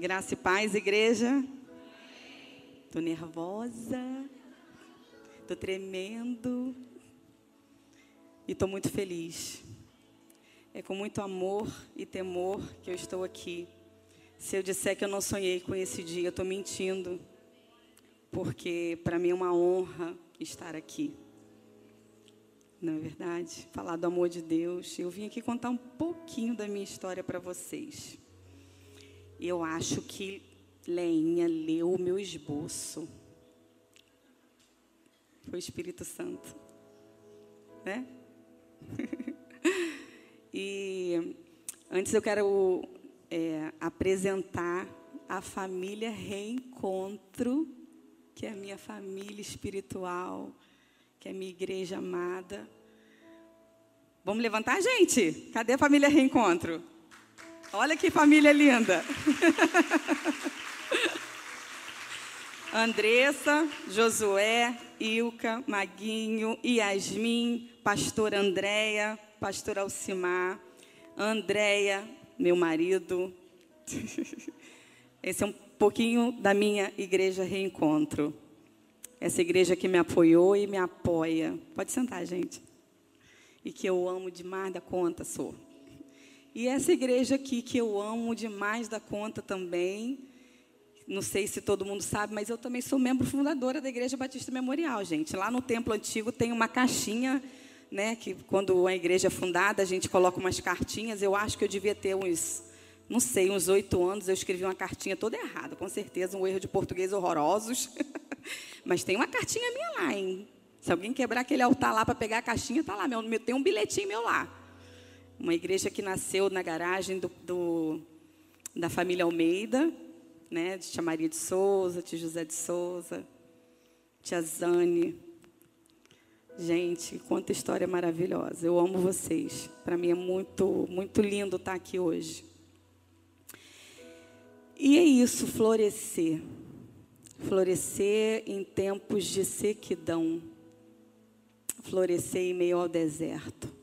Graça e paz, igreja. Tô nervosa. Tô tremendo. E tô muito feliz. É com muito amor e temor que eu estou aqui. Se eu disser que eu não sonhei com esse dia, eu estou mentindo. Porque para mim é uma honra estar aqui. Não é verdade? Falar do amor de Deus. Eu vim aqui contar um pouquinho da minha história para vocês. Eu acho que Leinha leu o meu esboço. Foi o Espírito Santo. Né? e antes eu quero é, apresentar a família Reencontro, que é a minha família espiritual, que é a minha igreja amada. Vamos levantar, gente? Cadê a família Reencontro? Olha que família linda. Andressa, Josué, Ilka, Maguinho, Yasmin, pastor Andréia, pastor Alcimar, Andréia, meu marido. Esse é um pouquinho da minha igreja Reencontro. Essa igreja que me apoiou e me apoia. Pode sentar, gente. E que eu amo demais da conta, sou. E essa igreja aqui que eu amo demais da conta também. Não sei se todo mundo sabe, mas eu também sou membro fundadora da Igreja Batista Memorial, gente. Lá no templo antigo tem uma caixinha, né, que quando a igreja é fundada, a gente coloca umas cartinhas. Eu acho que eu devia ter uns, não sei, uns oito anos, eu escrevi uma cartinha toda errada, com certeza, um erro de português horrorosos. mas tem uma cartinha minha lá, hein? Se alguém quebrar aquele altar lá para pegar a caixinha, tá lá, meu, tem um bilhetinho meu lá. Uma igreja que nasceu na garagem do, do da família Almeida, né, de tia Maria de Souza, tia José de Souza, tia Zane. Gente, quanta história maravilhosa. Eu amo vocês. Para mim é muito, muito lindo estar aqui hoje. E é isso, florescer. Florescer em tempos de sequidão. Florescer em meio ao deserto.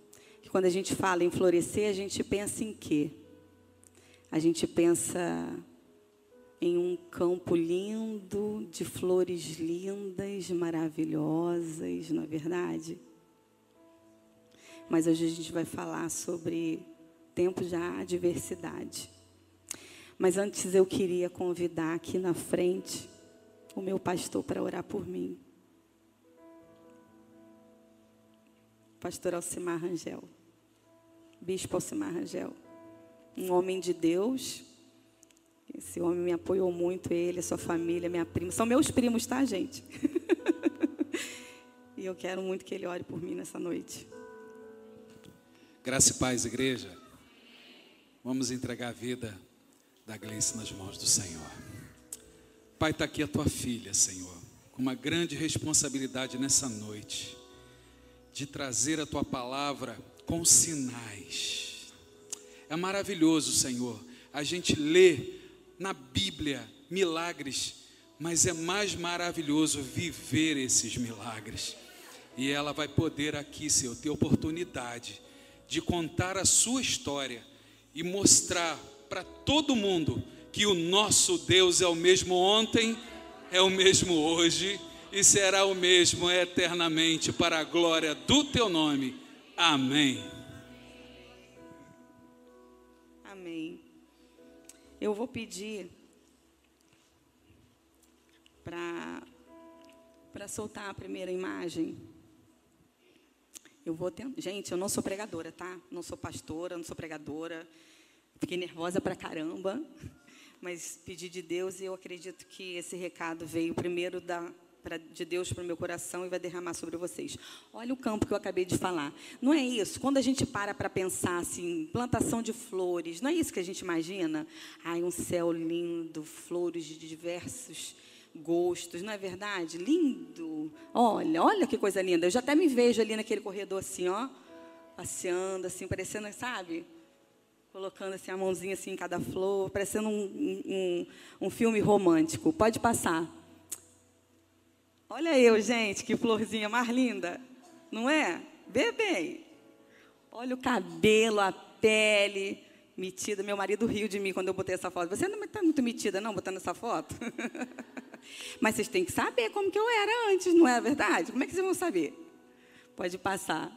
E quando a gente fala em florescer, a gente pensa em quê? A gente pensa em um campo lindo, de flores lindas, maravilhosas, não é verdade? Mas hoje a gente vai falar sobre tempos de adversidade. Mas antes eu queria convidar aqui na frente o meu pastor para orar por mim. Pastor Alcimar Rangel. Bispo Alcimar Rangel. Um homem de Deus, esse homem me apoiou muito, ele, sua família, minha prima. São meus primos, tá, gente? e eu quero muito que ele ore por mim nessa noite. Graça e paz, igreja. Vamos entregar a vida da Gleice nas mãos do Senhor. Pai, está aqui a tua filha, Senhor, com uma grande responsabilidade nessa noite, de trazer a tua palavra com sinais. É maravilhoso, Senhor, a gente lê na Bíblia milagres, mas é mais maravilhoso viver esses milagres. E ela vai poder aqui, Senhor, ter oportunidade de contar a sua história e mostrar para todo mundo que o nosso Deus é o mesmo ontem, é o mesmo hoje e será o mesmo eternamente para a glória do teu nome. Amém. Amém. Eu vou pedir para para soltar a primeira imagem. Eu vou tentar. Gente, eu não sou pregadora, tá? Não sou pastora, não sou pregadora. Fiquei nervosa pra caramba, mas pedi de Deus e eu acredito que esse recado veio primeiro da pra, de Deus para o meu coração e vai derramar sobre vocês. Olha o campo que eu acabei de falar. Não é isso? Quando a gente para para pensar assim, plantação de flores, não é isso que a gente imagina? Ai, um céu lindo, flores de diversos gostos, não é verdade? Lindo. Olha, olha que coisa linda. Eu já até me vejo ali naquele corredor assim, ó, passeando assim, parecendo, sabe? Colocando assim a mãozinha assim em cada flor, parecendo um, um, um filme romântico. Pode passar. Olha eu, gente, que florzinha mais linda. Não é? Vê. Olha o cabelo, a pele. Metida. Meu marido riu de mim quando eu botei essa foto. Você não está muito metida, não, botando essa foto? Mas vocês têm que saber como que eu era antes, não é verdade? Como é que vocês vão saber? Pode passar.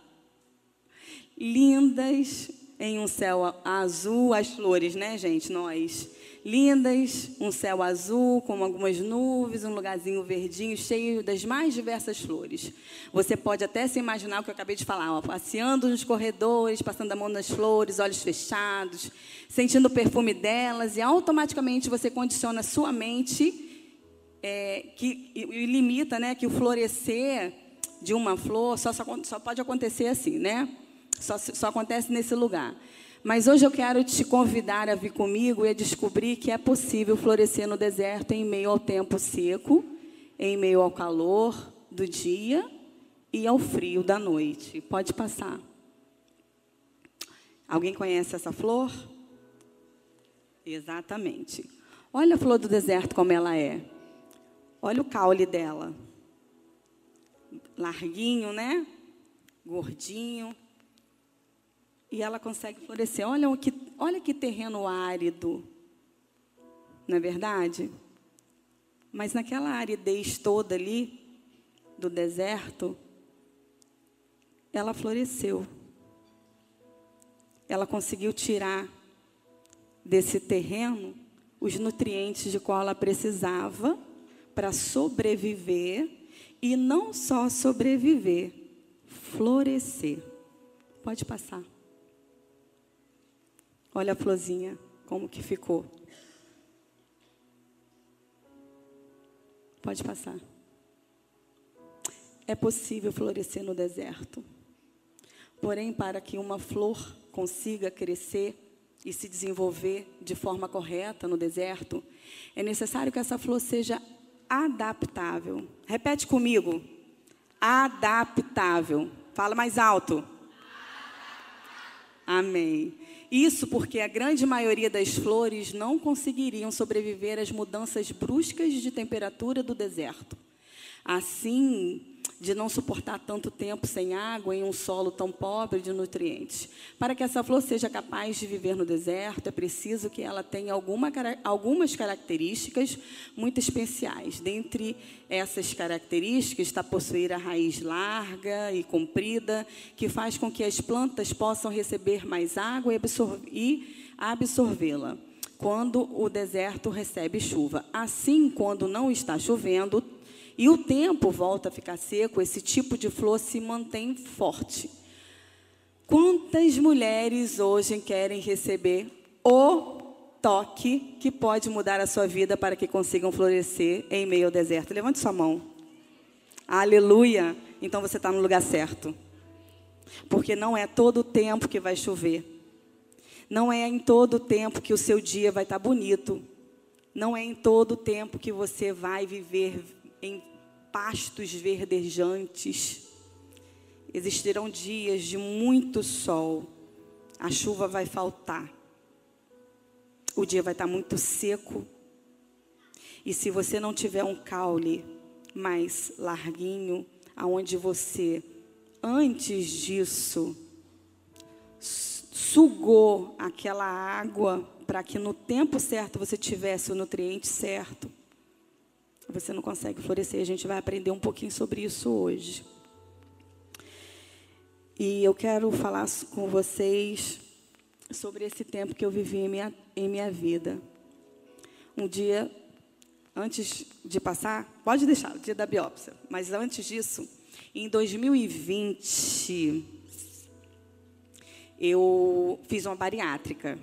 Lindas em um céu azul, as flores, né, gente? Nós lindas, um céu azul com algumas nuvens, um lugarzinho verdinho cheio das mais diversas flores. Você pode até se imaginar o que eu acabei de falar, ó, passeando nos corredores, passando a mão nas flores, olhos fechados, sentindo o perfume delas e automaticamente você condiciona a sua mente é, que e limita, né, que o florescer de uma flor só, só, só pode acontecer assim, né? Só, só acontece nesse lugar. Mas hoje eu quero te convidar a vir comigo e a descobrir que é possível florescer no deserto em meio ao tempo seco, em meio ao calor do dia e ao frio da noite. Pode passar. Alguém conhece essa flor? Exatamente. Olha a flor do deserto como ela é. Olha o caule dela. Larguinho, né? Gordinho e ela consegue florescer. Olha que, olha que terreno árido, não é verdade? Mas naquela aridez toda ali, do deserto, ela floresceu. Ela conseguiu tirar desse terreno os nutrientes de qual ela precisava para sobreviver e não só sobreviver, florescer. Pode passar. Olha a florzinha, como que ficou. Pode passar. É possível florescer no deserto. Porém, para que uma flor consiga crescer e se desenvolver de forma correta no deserto, é necessário que essa flor seja adaptável. Repete comigo. Adaptável. Fala mais alto. Amém. Isso porque a grande maioria das flores não conseguiriam sobreviver às mudanças bruscas de temperatura do deserto. Assim, de não suportar tanto tempo sem água em um solo tão pobre de nutrientes. Para que essa flor seja capaz de viver no deserto, é preciso que ela tenha alguma, algumas características muito especiais. Dentre essas características está possuir a raiz larga e comprida, que faz com que as plantas possam receber mais água e absorvê-la quando o deserto recebe chuva. Assim, quando não está chovendo, e o tempo volta a ficar seco, esse tipo de flor se mantém forte. Quantas mulheres hoje querem receber o toque que pode mudar a sua vida para que consigam florescer em meio ao deserto? Levante sua mão. Aleluia! Então você está no lugar certo. Porque não é todo o tempo que vai chover. Não é em todo o tempo que o seu dia vai estar bonito. Não é em todo o tempo que você vai viver em pastos verdejantes. Existirão dias de muito sol. A chuva vai faltar. O dia vai estar muito seco. E se você não tiver um caule mais larguinho, aonde você antes disso sugou aquela água para que no tempo certo você tivesse o nutriente certo, você não consegue florescer. A gente vai aprender um pouquinho sobre isso hoje. E eu quero falar com vocês sobre esse tempo que eu vivi em minha, em minha vida. Um dia, antes de passar, pode deixar, o dia da biópsia, mas antes disso, em 2020, eu fiz uma bariátrica.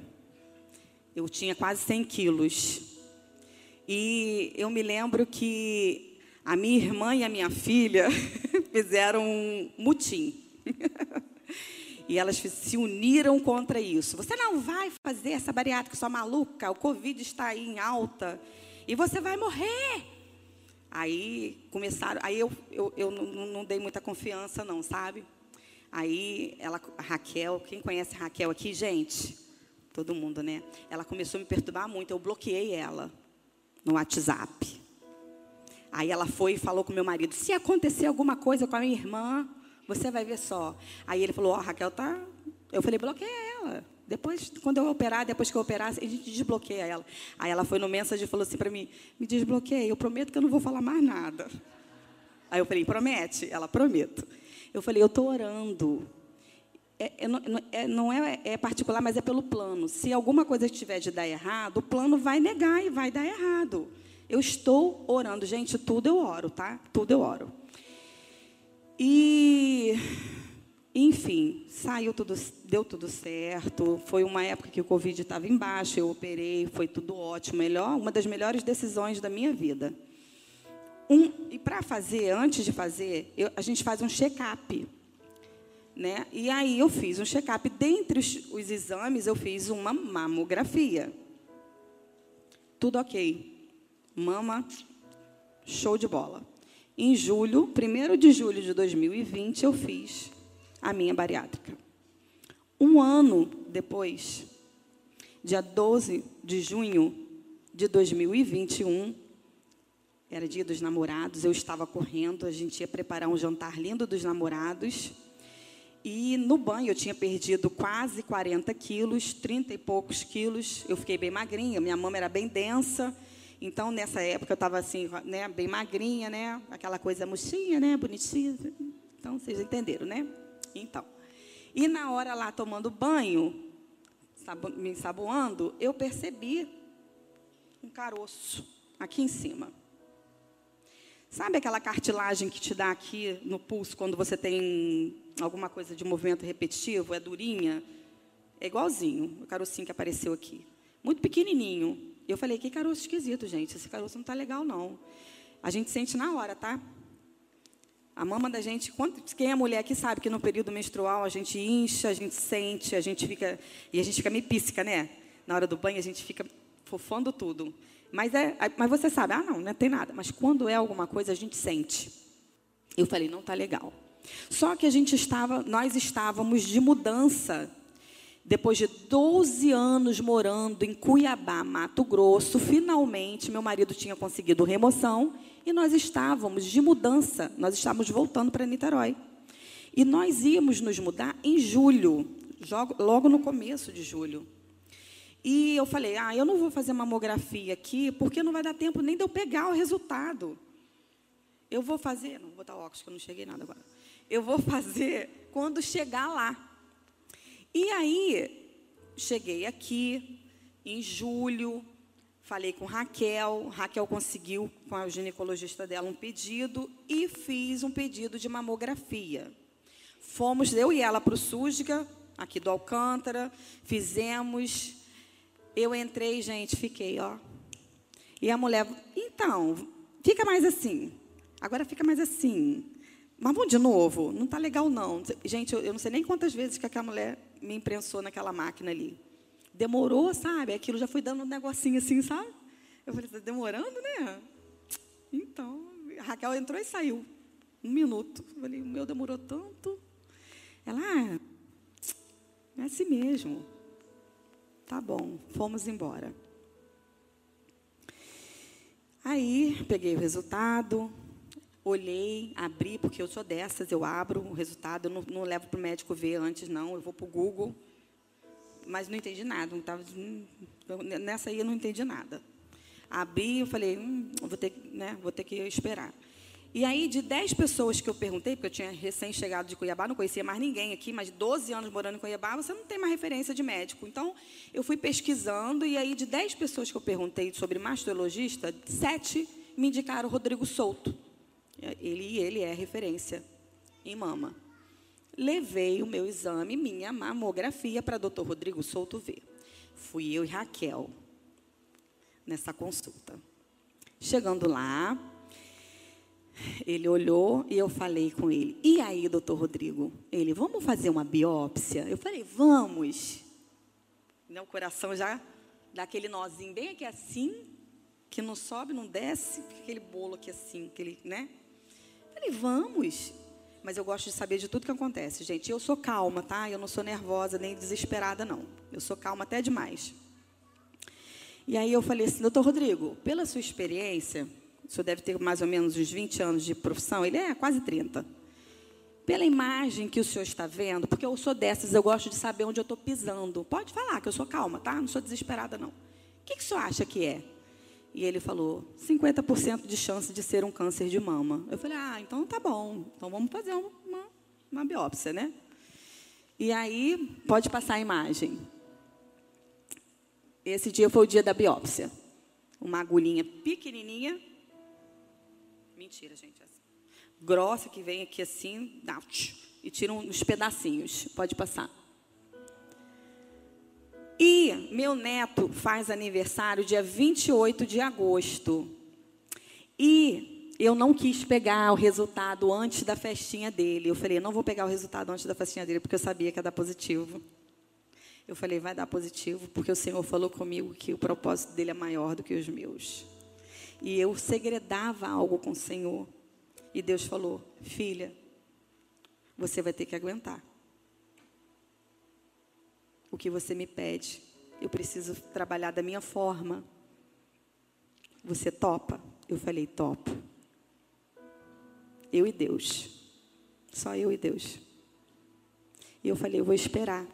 Eu tinha quase 100 quilos. E eu me lembro que a minha irmã e a minha filha fizeram um mutim. e elas se uniram contra isso. Você não vai fazer essa bariátrica, sua maluca, o Covid está aí em alta e você vai morrer. Aí começaram, aí eu, eu, eu não, não dei muita confiança, não, sabe? Aí ela, Raquel, quem conhece Raquel aqui, gente? Todo mundo, né? Ela começou a me perturbar muito, eu bloqueei ela no WhatsApp. Aí ela foi e falou com meu marido: se acontecer alguma coisa com a minha irmã, você vai ver só. Aí ele falou: Ó, oh, Raquel tá. Eu falei: bloqueia ela. Depois, quando eu operar, depois que eu operar, a gente desbloqueia ela. Aí ela foi no mensagem e falou assim para mim: me desbloqueia, eu prometo que eu não vou falar mais nada. Aí eu falei: promete? Ela, prometo. Eu falei: eu estou orando. É, é, é, não é, é, particular, mas é pelo plano. Se alguma coisa tiver de dar errado, o plano vai negar e vai dar errado. Eu estou orando. Gente, tudo eu oro, tá? Tudo eu oro. E enfim, saiu tudo, deu tudo certo. Foi uma época que o Covid estava embaixo, eu operei, foi tudo ótimo, melhor, uma das melhores decisões da minha vida. Um, e para fazer, antes de fazer, eu, a gente faz um check-up. Né? E aí eu fiz um check-up. Dentre os, os exames, eu fiz uma mamografia. Tudo ok. Mama, show de bola. Em julho, 1 de julho de 2020, eu fiz a minha bariátrica. Um ano depois, dia 12 de junho de 2021, era dia dos namorados, eu estava correndo, a gente ia preparar um jantar lindo dos namorados. E no banho eu tinha perdido quase 40 quilos, 30 e poucos quilos. Eu fiquei bem magrinha, minha mama era bem densa. Então, nessa época, eu estava assim, né, bem magrinha, né? Aquela coisa murchinha, né? Bonitinha. Então, vocês entenderam, né? Então, e na hora lá tomando banho, me ensaboando, eu percebi um caroço aqui em cima. Sabe aquela cartilagem que te dá aqui no pulso quando você tem alguma coisa de movimento repetitivo, é durinha? É igualzinho, o carocinho que apareceu aqui. Muito pequenininho. Eu falei, que caroço esquisito, gente. Esse caroço não está legal, não. A gente sente na hora, tá? A mama da gente, quem é mulher aqui sabe que no período menstrual a gente incha, a gente sente, a gente fica. E a gente fica meio píssica, né? Na hora do banho a gente fica fofando tudo. Mas, é, mas você sabe, ah, não, não tem nada. Mas quando é alguma coisa, a gente sente. Eu falei, não está legal. Só que a gente estava, nós estávamos de mudança. Depois de 12 anos morando em Cuiabá, Mato Grosso, finalmente meu marido tinha conseguido remoção e nós estávamos de mudança, nós estávamos voltando para Niterói. E nós íamos nos mudar em julho, logo no começo de julho. E eu falei, ah, eu não vou fazer mamografia aqui, porque não vai dar tempo nem de eu pegar o resultado. Eu vou fazer, não vou botar óculos, que eu não cheguei nada agora. Eu vou fazer quando chegar lá. E aí, cheguei aqui em julho, Falei com Raquel, Raquel conseguiu com a ginecologista dela um pedido e fiz um pedido de mamografia. Fomos, eu e ela, para o Súdica, aqui do Alcântara, fizemos. Eu entrei, gente, fiquei, ó. E a mulher, então, fica mais assim. Agora fica mais assim. Mas vamos de novo, não está legal não. Gente, eu, eu não sei nem quantas vezes que aquela mulher me imprensou naquela máquina ali. Demorou, sabe? Aquilo já foi dando um negocinho assim, sabe? Eu falei, está demorando, né? Então, a Raquel entrou e saiu. Um minuto. Eu falei, o meu demorou tanto. Ela, ah, é assim mesmo. Tá bom, fomos embora. Aí, peguei o resultado, olhei, abri, porque eu sou dessas, eu abro o resultado, eu não, não levo para o médico ver antes, não, eu vou para o Google mas não entendi nada. Não tava, hum, nessa aí eu não entendi nada. Abri, eu falei, hum, vou, ter, né, vou ter que esperar. E aí, de 10 pessoas que eu perguntei, porque eu tinha recém-chegado de Cuiabá, não conhecia mais ninguém aqui, mas 12 anos morando em Cuiabá, você não tem mais referência de médico. Então, eu fui pesquisando, e aí, de 10 pessoas que eu perguntei sobre mastologista, sete me indicaram Rodrigo Souto. Ele, ele é referência em mama levei o meu exame, minha mamografia, para doutor Rodrigo Souto ver. Fui eu e Raquel nessa consulta. Chegando lá, ele olhou e eu falei com ele: E aí, doutor Rodrigo? Ele, vamos fazer uma biópsia? Eu falei: Vamos. O coração já dá aquele nozinho bem aqui assim, que não sobe, não desce, aquele bolo aqui assim, aquele, né? Falei: Vamos mas eu gosto de saber de tudo que acontece, gente. Eu sou calma, tá? Eu não sou nervosa nem desesperada, não. Eu sou calma até demais. E aí eu falei assim, doutor Rodrigo, pela sua experiência, o senhor deve ter mais ou menos uns 20 anos de profissão, ele é quase 30. pela imagem que o senhor está vendo, porque eu sou dessas, eu gosto de saber onde eu estou pisando. Pode falar, que eu sou calma, tá? Não sou desesperada, não. O que, que o senhor acha que é? E ele falou: 50% de chance de ser um câncer de mama. Eu falei: ah, então tá bom. Então vamos fazer uma, uma biópsia, né? E aí, pode passar a imagem. Esse dia foi o dia da biópsia. Uma agulhinha pequenininha. Mentira, gente. Assim. Grossa, que vem aqui assim, e tira uns pedacinhos. Pode passar. E meu neto faz aniversário dia 28 de agosto. E eu não quis pegar o resultado antes da festinha dele. Eu falei, não vou pegar o resultado antes da festinha dele, porque eu sabia que ia dar positivo. Eu falei, vai dar positivo, porque o Senhor falou comigo que o propósito dele é maior do que os meus. E eu segredava algo com o Senhor. E Deus falou, filha, você vai ter que aguentar o que você me pede. Eu preciso trabalhar da minha forma. Você topa? Eu falei, topo. Eu e Deus. Só eu e Deus. E eu falei, eu vou esperar.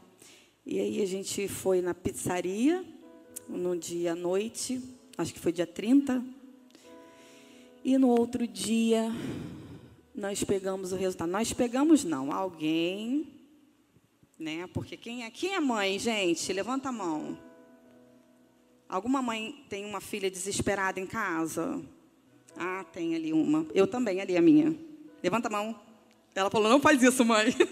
E aí a gente foi na pizzaria, no dia à noite, acho que foi dia 30. E no outro dia, nós pegamos o resultado. Nós pegamos, não, alguém né? Porque quem é, quem é mãe, gente? Levanta a mão. Alguma mãe tem uma filha desesperada em casa? Ah, tem ali uma. Eu também, ali a minha. Levanta a mão. Ela falou: Não faz isso, mãe.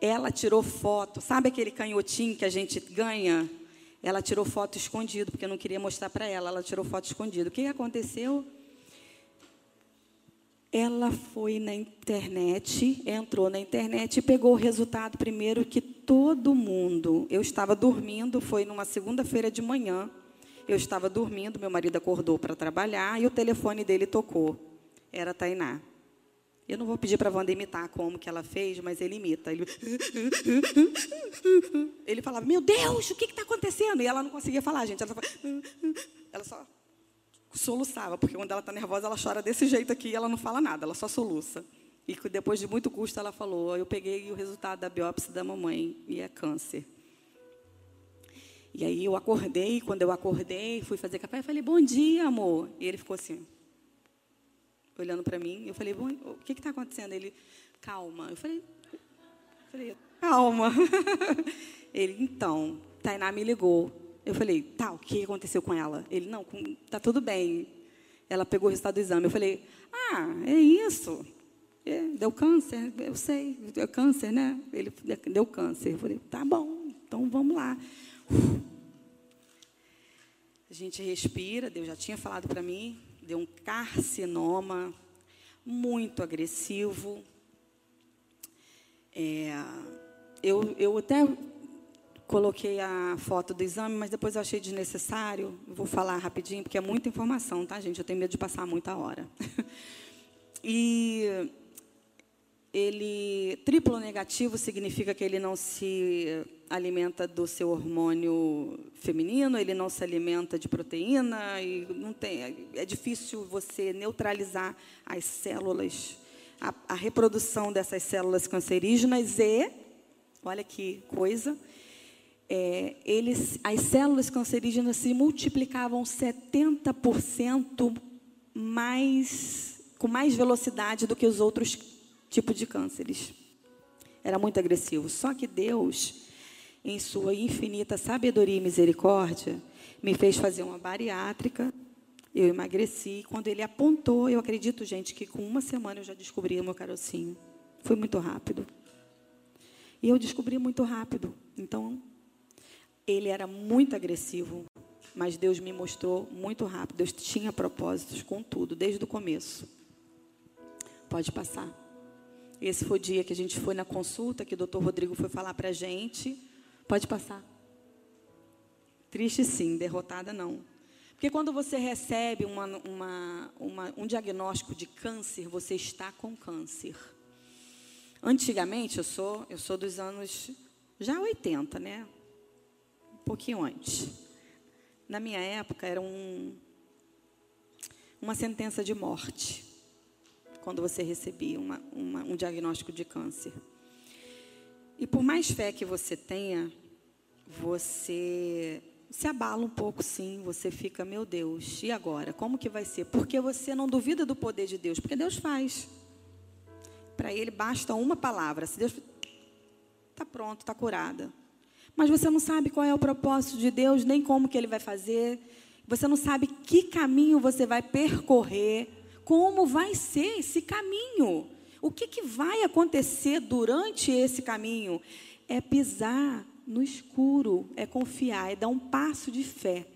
Ela tirou foto. Sabe aquele canhotinho que a gente ganha? Ela tirou foto escondido, porque eu não queria mostrar para ela. Ela tirou foto escondido. O que aconteceu? Ela foi na internet, entrou na internet e pegou o resultado primeiro que todo mundo. Eu estava dormindo, foi numa segunda-feira de manhã. Eu estava dormindo, meu marido acordou para trabalhar e o telefone dele tocou. Era Tainá. Eu não vou pedir para a Wanda imitar como que ela fez, mas ele imita. Ele, ele falava, meu Deus, o que está acontecendo? E ela não conseguia falar, gente. Ela, ela só soluçava, porque quando ela está nervosa, ela chora desse jeito aqui e ela não fala nada, ela só soluça. E depois de muito custo, ela falou: Eu peguei o resultado da biópsia da mamãe e é câncer. E aí eu acordei, quando eu acordei, fui fazer café, eu falei: Bom dia, amor. E ele ficou assim, olhando para mim. Eu falei: O que está acontecendo? Ele, calma. Eu falei: falei Calma. ele, então, Tainá me ligou. Eu falei, tá, o que aconteceu com ela? Ele, não, tá tudo bem. Ela pegou o resultado do exame. Eu falei, ah, é isso. É, deu câncer, eu sei, deu câncer, né? Ele deu câncer. Eu falei, tá bom, então vamos lá. A gente respira, Deus já tinha falado para mim, deu um carcinoma muito agressivo. É, eu, eu até coloquei a foto do exame, mas depois eu achei desnecessário. Vou falar rapidinho, porque é muita informação, tá, gente? Eu tenho medo de passar muita hora. e ele triplo negativo significa que ele não se alimenta do seu hormônio feminino, ele não se alimenta de proteína e não tem é difícil você neutralizar as células, a, a reprodução dessas células cancerígenas e olha que coisa, é, eles, as células cancerígenas se multiplicavam 70% mais, com mais velocidade do que os outros tipos de cânceres. Era muito agressivo. Só que Deus, em sua infinita sabedoria e misericórdia, me fez fazer uma bariátrica. Eu emagreci. Quando ele apontou, eu acredito, gente, que com uma semana eu já descobri o meu carocinho. Foi muito rápido. E eu descobri muito rápido. Então, ele era muito agressivo, mas Deus me mostrou muito rápido. Deus tinha propósitos com tudo, desde o começo. Pode passar. Esse foi o dia que a gente foi na consulta, que o doutor Rodrigo foi falar para a gente. Pode passar. Triste sim, derrotada não. Porque quando você recebe uma, uma, uma, um diagnóstico de câncer, você está com câncer. Antigamente, eu sou, eu sou dos anos já 80, né? Pouquinho antes. Na minha época, era um, uma sentença de morte. quando você recebia uma, uma, um diagnóstico de câncer. E por mais fé que você tenha, você se abala um pouco, sim. Você fica, meu Deus, e agora? Como que vai ser? Porque você não duvida do poder de Deus, porque Deus faz. Para Ele basta uma palavra. Se Deus está pronto, está curada. Mas você não sabe qual é o propósito de Deus, nem como que Ele vai fazer. Você não sabe que caminho você vai percorrer, como vai ser esse caminho. O que, que vai acontecer durante esse caminho? É pisar no escuro, é confiar, é dar um passo de fé.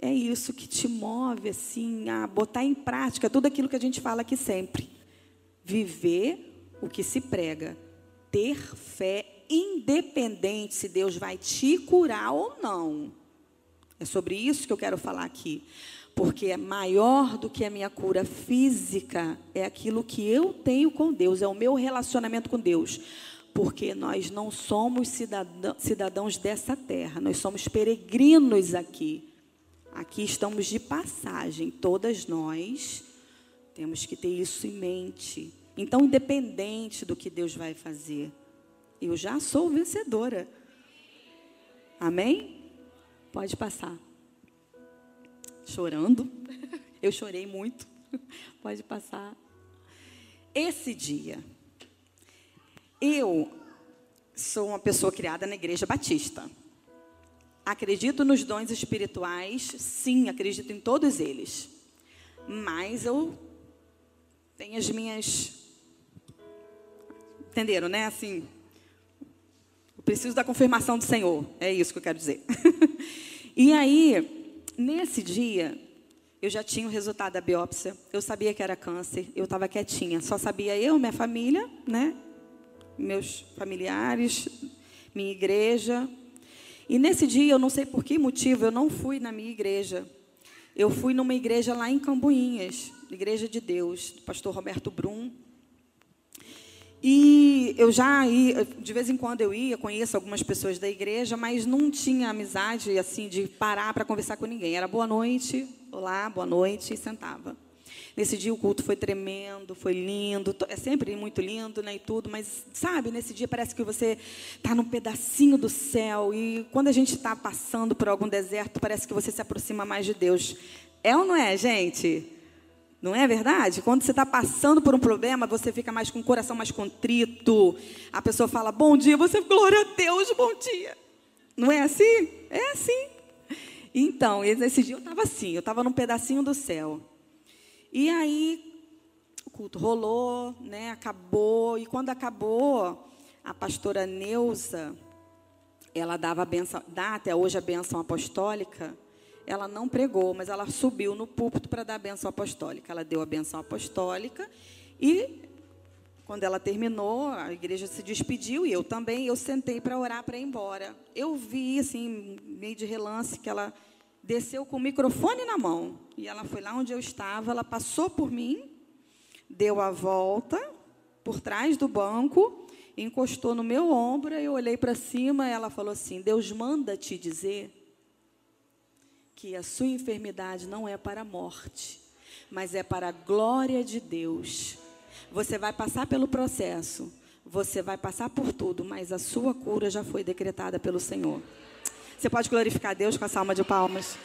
É isso que te move assim a botar em prática tudo aquilo que a gente fala aqui sempre. Viver o que se prega, ter fé independente se Deus vai te curar ou não. É sobre isso que eu quero falar aqui. Porque é maior do que a minha cura física, é aquilo que eu tenho com Deus, é o meu relacionamento com Deus porque nós não somos cidadãos dessa terra, nós somos peregrinos aqui. Aqui estamos de passagem, todas nós temos que ter isso em mente. Então, independente do que Deus vai fazer, eu já sou vencedora. Amém? Pode passar. Chorando. Eu chorei muito. Pode passar. Esse dia eu sou uma pessoa criada na igreja batista. Acredito nos dons espirituais, sim, acredito em todos eles. Mas eu tenho as minhas. Entenderam, né? Assim. Preciso da confirmação do Senhor. É isso que eu quero dizer. e aí, nesse dia, eu já tinha o resultado da biópsia. Eu sabia que era câncer. Eu estava quietinha. Só sabia eu, minha família, né? meus familiares, minha igreja. E nesse dia, eu não sei por que motivo, eu não fui na minha igreja. Eu fui numa igreja lá em Cambuinhas, Igreja de Deus, do pastor Roberto Brum. E eu já ia, de vez em quando eu ia, conheço algumas pessoas da igreja, mas não tinha amizade assim de parar para conversar com ninguém. Era boa noite, olá, boa noite, e sentava. Nesse dia o culto foi tremendo, foi lindo, é sempre muito lindo, né, e tudo, mas sabe, nesse dia parece que você está num pedacinho do céu e quando a gente está passando por algum deserto, parece que você se aproxima mais de Deus. É ou não é, gente? Não é verdade? Quando você está passando por um problema, você fica mais com o coração mais contrito. A pessoa fala, bom dia, você, glória a Deus, bom dia. Não é assim? É assim. Então, nesse dia eu estava assim, eu estava num pedacinho do céu. E aí o culto rolou, né? Acabou e quando acabou, a pastora Neuza, ela dava a benção, dá até hoje a benção apostólica. Ela não pregou, mas ela subiu no púlpito para dar a benção apostólica. Ela deu a benção apostólica e quando ela terminou, a igreja se despediu e eu também, eu sentei para orar para ir embora. Eu vi assim, meio de relance que ela desceu com o microfone na mão. E ela foi lá onde eu estava, ela passou por mim, deu a volta por trás do banco, encostou no meu ombro, eu olhei para cima e ela falou assim: Deus manda te dizer que a sua enfermidade não é para a morte, mas é para a glória de Deus. Você vai passar pelo processo, você vai passar por tudo, mas a sua cura já foi decretada pelo Senhor. Você pode glorificar Deus com a salma de palmas.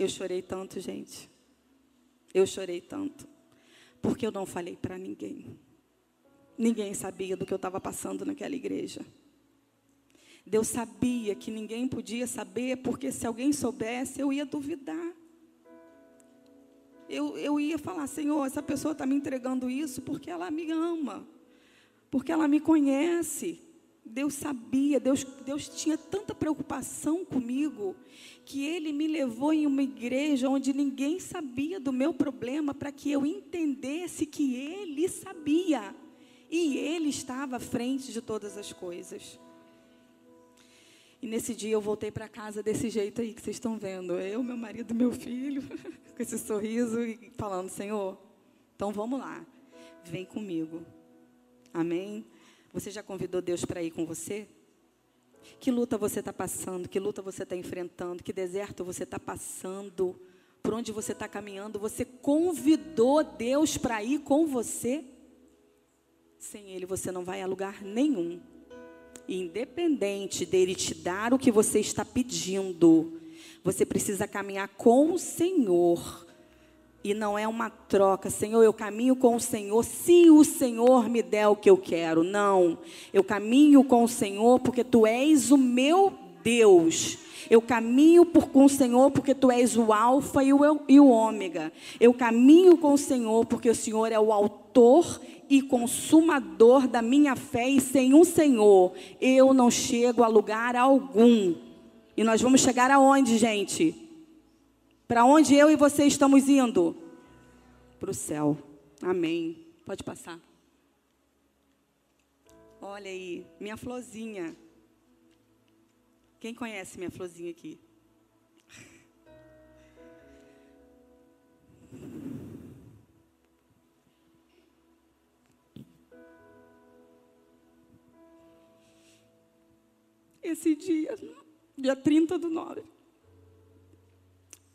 Eu chorei tanto, gente. Eu chorei tanto. Porque eu não falei para ninguém. Ninguém sabia do que eu estava passando naquela igreja. Deus sabia que ninguém podia saber, porque se alguém soubesse, eu ia duvidar. Eu, eu ia falar, Senhor, essa pessoa está me entregando isso porque ela me ama porque ela me conhece. Deus sabia, Deus, Deus tinha tanta preocupação comigo, que Ele me levou em uma igreja onde ninguém sabia do meu problema, para que eu entendesse que Ele sabia, e Ele estava à frente de todas as coisas. E nesse dia eu voltei para casa desse jeito aí que vocês estão vendo. Eu, meu marido, meu filho, com esse sorriso e falando: Senhor, então vamos lá, vem comigo. Amém? Você já convidou Deus para ir com você? Que luta você está passando? Que luta você está enfrentando? Que deserto você está passando? Por onde você está caminhando? Você convidou Deus para ir com você? Sem Ele você não vai a lugar nenhum. Independente dele te dar o que você está pedindo, você precisa caminhar com o Senhor. E não é uma troca, Senhor, eu caminho com o Senhor se o Senhor me der o que eu quero. Não, eu caminho com o Senhor porque tu és o meu Deus. Eu caminho por, com o Senhor porque tu és o Alfa e o, e o Ômega. Eu caminho com o Senhor porque o Senhor é o autor e consumador da minha fé, e sem o Senhor eu não chego a lugar algum. E nós vamos chegar aonde, gente? Para onde eu e você estamos indo? Para o céu. Amém. Pode passar. Olha aí, minha florzinha. Quem conhece minha florzinha aqui? Esse dia, dia 30 do 9.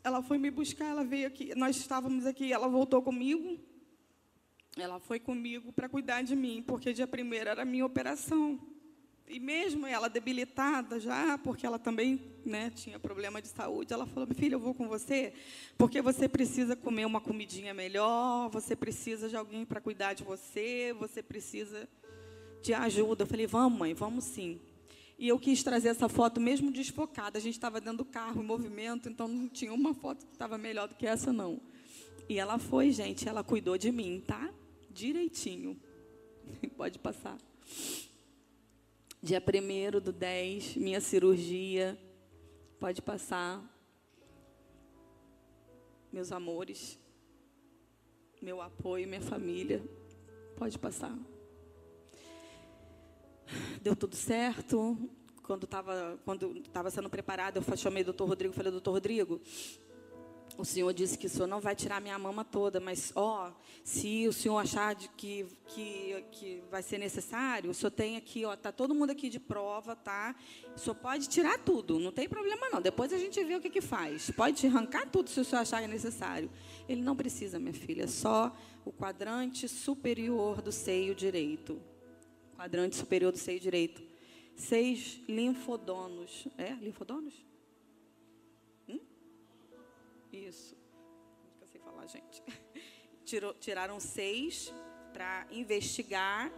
Ela foi me buscar, ela veio aqui, nós estávamos aqui, ela voltou comigo. Ela foi comigo para cuidar de mim, porque dia primeiro era a minha operação. E mesmo ela debilitada já, porque ela também né, tinha problema de saúde, ela falou: filha, eu vou com você, porque você precisa comer uma comidinha melhor, você precisa de alguém para cuidar de você, você precisa de ajuda. Eu falei: vamos, mãe, vamos sim. E eu quis trazer essa foto mesmo desfocada. A gente estava dentro do carro em movimento, então não tinha uma foto que estava melhor do que essa, não. E ela foi, gente, ela cuidou de mim, tá? Direitinho. Pode passar. Dia 1 do 10, minha cirurgia. Pode passar. Meus amores, meu apoio, minha família. Pode passar deu tudo certo. Quando estava quando tava sendo preparado, eu chamei o doutor Rodrigo e falei, doutor Rodrigo, o senhor disse que o senhor não vai tirar minha mama toda, mas, ó, se o senhor achar de que, que, que vai ser necessário, o senhor tem aqui, ó, tá todo mundo aqui de prova, tá? O senhor pode tirar tudo, não tem problema não. Depois a gente vê o que, que faz. Pode arrancar tudo se o senhor achar necessário. Ele não precisa, minha filha, só o quadrante superior do seio direito quadrante superior do seio direito. Seis linfodonos. É? Linfodonos? Hum? Isso. Nunca sei falar, gente. Tirou, tiraram seis para investigar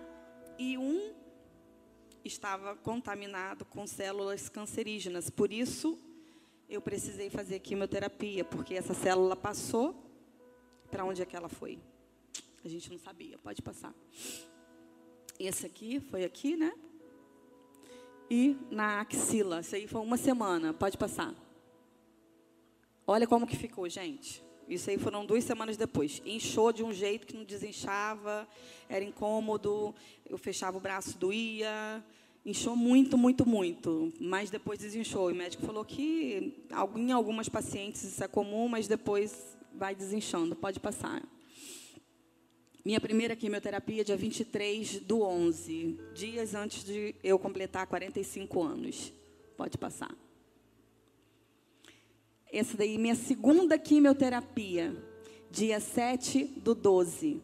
e um estava contaminado com células cancerígenas. Por isso, eu precisei fazer quimioterapia, porque essa célula passou. Para onde é que ela foi? A gente não sabia. Pode passar. Esse aqui foi aqui, né? E na axila. Isso aí foi uma semana. Pode passar. Olha como que ficou, gente. Isso aí foram duas semanas depois. Inchou de um jeito que não desinchava, era incômodo, eu fechava o braço, doía. Inchou muito, muito, muito. Mas depois desinchou. O médico falou que em algumas pacientes isso é comum, mas depois vai desinchando. Pode passar. Minha primeira quimioterapia, dia 23 do 11, dias antes de eu completar 45 anos. Pode passar. Essa daí, minha segunda quimioterapia, dia 7 do 12.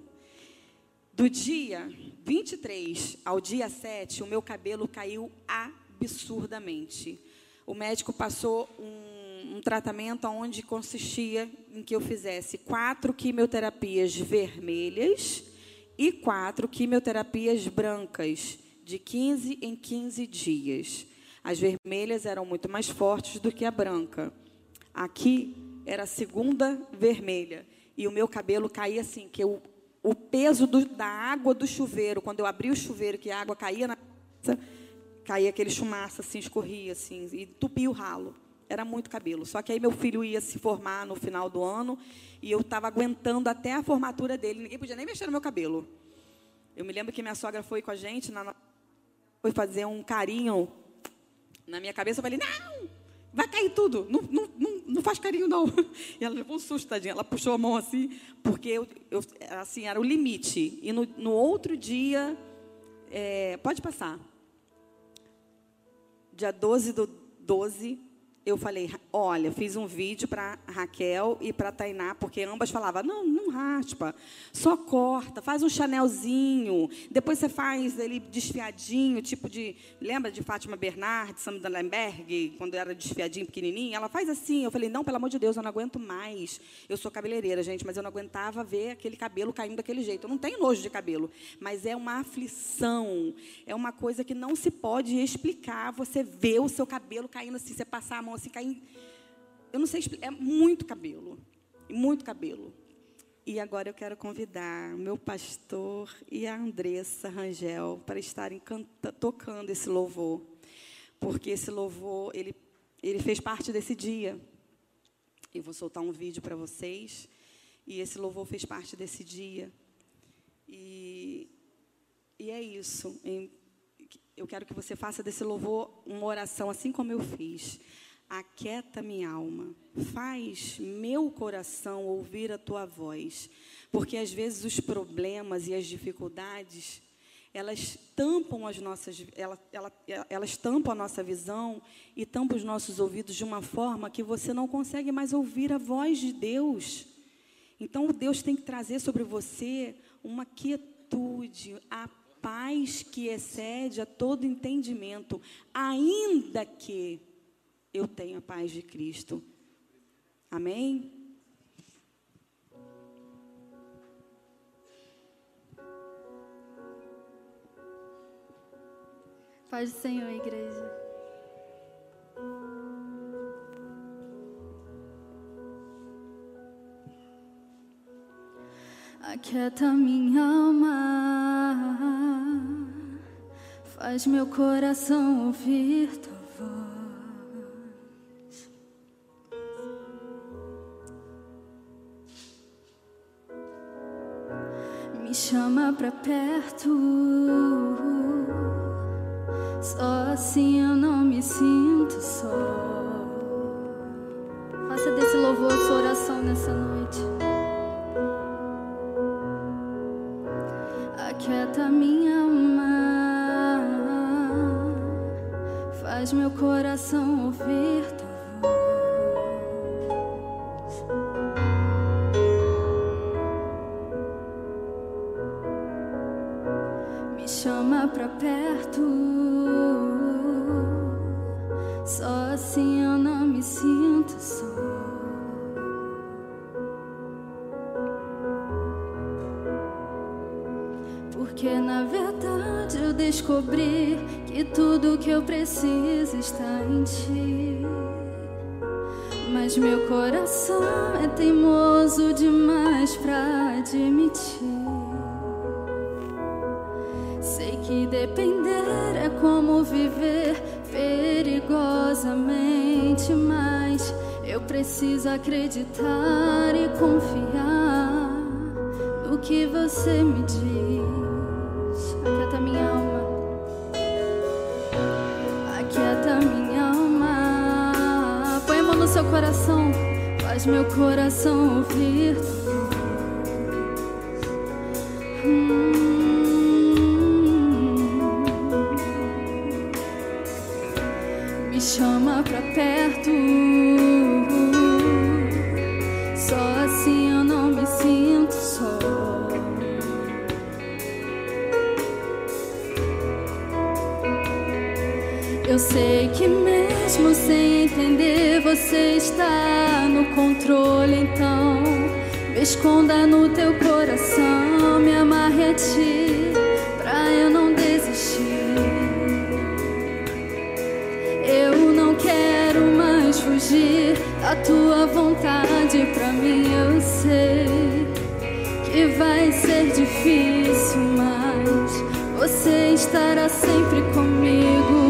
Do dia 23 ao dia 7, o meu cabelo caiu absurdamente. O médico passou um, um tratamento onde consistia em que eu fizesse quatro quimioterapias vermelhas e quatro quimioterapias brancas, de 15 em 15 dias. As vermelhas eram muito mais fortes do que a branca. Aqui era a segunda vermelha. E o meu cabelo caía assim, que eu, o peso do, da água do chuveiro, quando eu abria o chuveiro, que a água caía na caía aquele chumaço assim, escorria assim, e entupia o ralo. Era muito cabelo. Só que aí meu filho ia se formar no final do ano e eu estava aguentando até a formatura dele. Ninguém podia nem mexer no meu cabelo. Eu me lembro que minha sogra foi com a gente, na, foi fazer um carinho na minha cabeça. Eu falei, não, vai cair tudo. Não, não, não, não faz carinho, não. E ela levou um susto, tadinha. Ela puxou a mão assim, porque eu, eu assim, era o limite. E no, no outro dia, é, pode passar. dia 12 do 12, eu falei, olha, fiz um vídeo para Raquel e para Tainá, porque ambas falavam, não, não raspa, só corta, faz um chanelzinho, depois você faz ele desfiadinho, tipo de, lembra de Fátima Bernard, Samantha Lemberg, quando era desfiadinho, pequenininho? Ela faz assim, eu falei, não, pelo amor de Deus, eu não aguento mais. Eu sou cabeleireira, gente, mas eu não aguentava ver aquele cabelo caindo daquele jeito. Eu não tenho nojo de cabelo, mas é uma aflição, é uma coisa que não se pode explicar, você vê o seu cabelo caindo assim, você passar a mão mão assim, caindo. Eu não sei explicar, é muito cabelo. Muito cabelo. E agora eu quero convidar o meu pastor e a Andressa Rangel para estarem canta, tocando esse louvor. Porque esse louvor, ele, ele fez parte desse dia. Eu vou soltar um vídeo para vocês. E esse louvor fez parte desse dia. E, e é isso. Eu quero que você faça desse louvor uma oração, assim como eu fiz. Aquieta minha alma, faz meu coração ouvir a tua voz, porque às vezes os problemas e as dificuldades elas tampam as nossas, elas, elas, elas tampam a nossa visão e tampam os nossos ouvidos de uma forma que você não consegue mais ouvir a voz de Deus. Então Deus tem que trazer sobre você uma quietude, a paz que excede a todo entendimento, ainda que eu tenho a paz de Cristo. Amém? Paz do Senhor, igreja. Aquieta minha alma, faz meu coração ouvir pra perto. Só assim eu não me sinto só. Faça desse louvor sua oração nessa noite. Aquieta minha alma, faz meu coração ouvir meu coração ouvir. Fugir da tua vontade pra mim eu sei que vai ser difícil, mas você estará sempre comigo.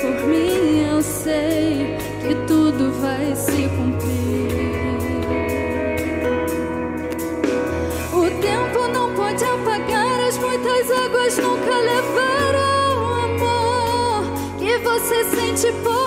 Por mim, eu sei que tudo vai se cumprir. O tempo não pode apagar as muitas águas, nunca levaram o amor que você sente por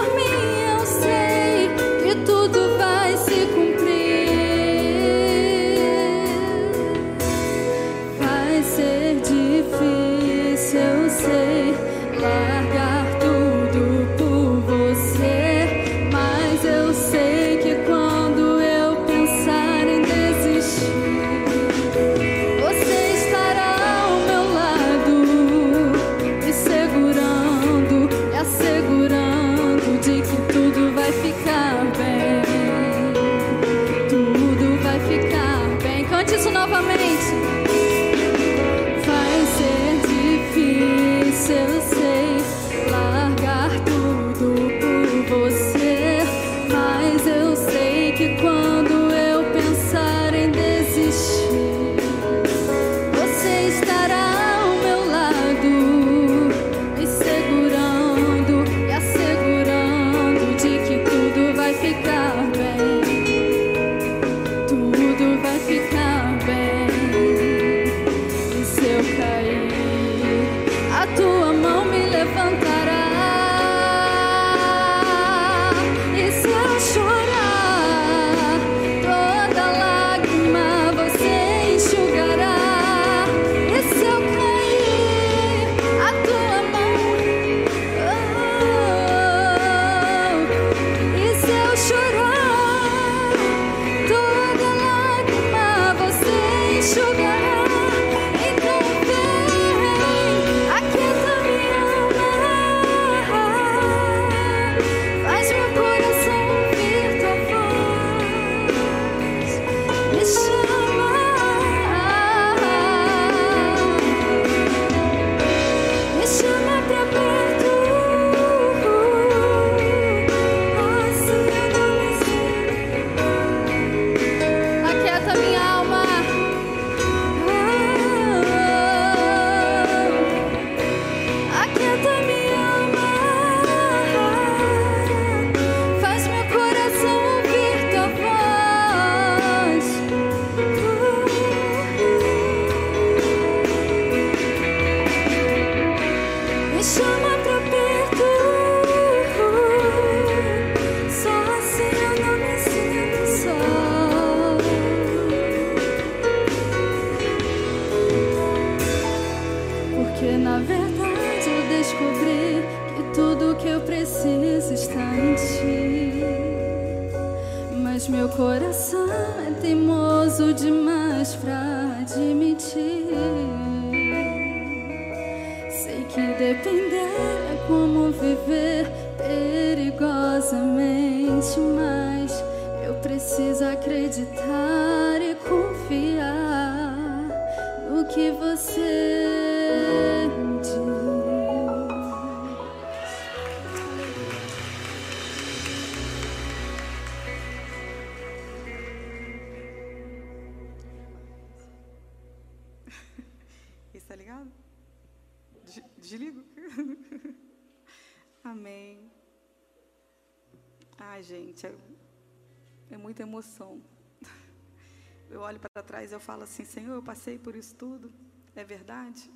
Eu olho para trás e eu falo assim, Senhor, eu passei por isso tudo. É verdade?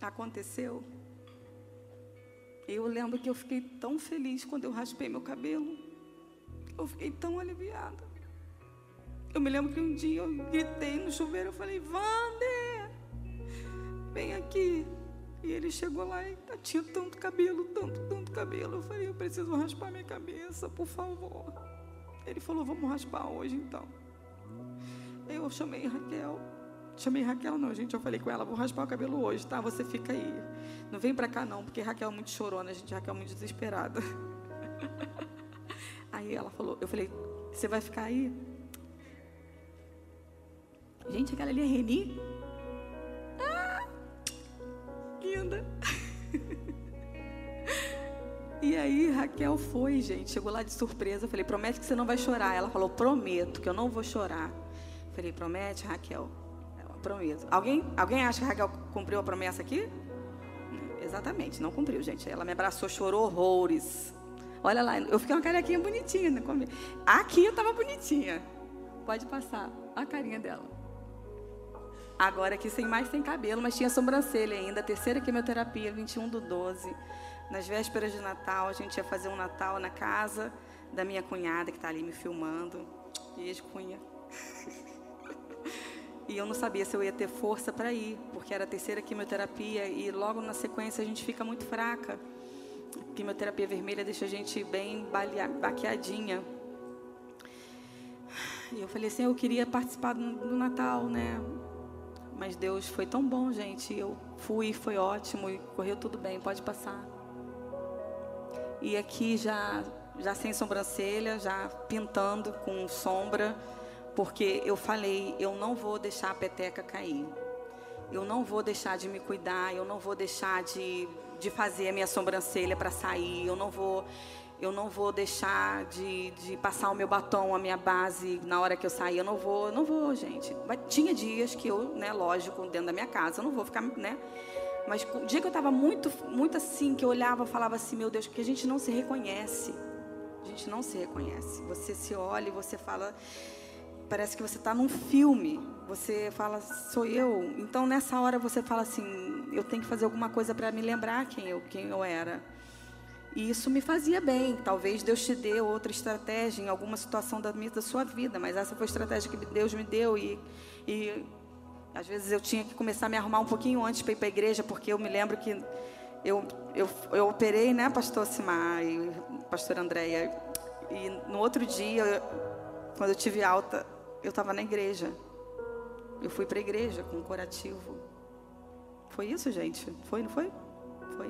Aconteceu? Eu lembro que eu fiquei tão feliz quando eu raspei meu cabelo. Eu fiquei tão aliviada. Eu me lembro que um dia eu gritei no chuveiro, eu falei, Vander! vem aqui. E ele chegou lá e tinha tanto cabelo, tanto, tanto cabelo. Eu falei, eu preciso raspar minha cabeça, por favor. Ele falou, vamos raspar hoje então. Eu chamei Raquel. Chamei Raquel não, gente. Eu falei com ela, vou raspar o cabelo hoje, tá? Você fica aí. Não vem pra cá não, porque Raquel é muito chorona, gente. Raquel é muito desesperada. Aí ela falou, eu falei, você vai ficar aí? Gente, aquela ali é Reni? linda. E aí Raquel foi, gente. Chegou lá de surpresa. Falei, promete que você não vai chorar. Ela falou, prometo que eu não vou chorar. Falei, promete, Raquel? Ela, prometo. Alguém, alguém acha que Raquel cumpriu a promessa aqui? exatamente, não cumpriu, gente. Ela me abraçou, chorou horrores. Olha lá, eu fiquei uma carequinha bonitinha. Né? Aqui eu tava bonitinha. Pode passar. a carinha dela. Agora aqui sem mais sem cabelo, mas tinha sobrancelha ainda. Terceira quimioterapia, 21 do 12. Nas vésperas de Natal, a gente ia fazer um Natal na casa da minha cunhada, que está ali me filmando. Beijo, cunha. E eu não sabia se eu ia ter força para ir, porque era a terceira quimioterapia e logo na sequência a gente fica muito fraca. quimioterapia vermelha deixa a gente bem baqueadinha. E eu falei assim, eu queria participar do Natal, né? Mas Deus foi tão bom, gente. Eu fui, foi ótimo e correu tudo bem, pode passar. E aqui já já sem sobrancelha, já pintando com sombra porque eu falei, eu não vou deixar a peteca cair. Eu não vou deixar de me cuidar, eu não vou deixar de, de fazer a minha sobrancelha para sair, eu não vou eu não vou deixar de, de passar o meu batom, a minha base na hora que eu sair. Eu não vou, não vou, gente. Mas tinha dias que eu, né, lógico, dentro da minha casa, eu não vou ficar, né? Mas o dia que eu estava muito, muito assim, que eu olhava, falava assim, meu Deus, porque a gente não se reconhece. A gente não se reconhece. Você se olha e você fala, parece que você está num filme. Você fala, sou eu. Então nessa hora você fala assim, eu tenho que fazer alguma coisa para me lembrar quem eu, quem eu era. E isso me fazia bem. Talvez Deus te dê outra estratégia em alguma situação da, da sua vida, mas essa foi a estratégia que Deus me deu. E, e às vezes eu tinha que começar a me arrumar um pouquinho antes para ir para a igreja, porque eu me lembro que eu, eu, eu operei, né, pastor Simar e pastor Andréia. E no outro dia, quando eu tive alta, eu estava na igreja. Eu fui para a igreja com um curativo. Foi isso, gente? Foi, não foi? Foi.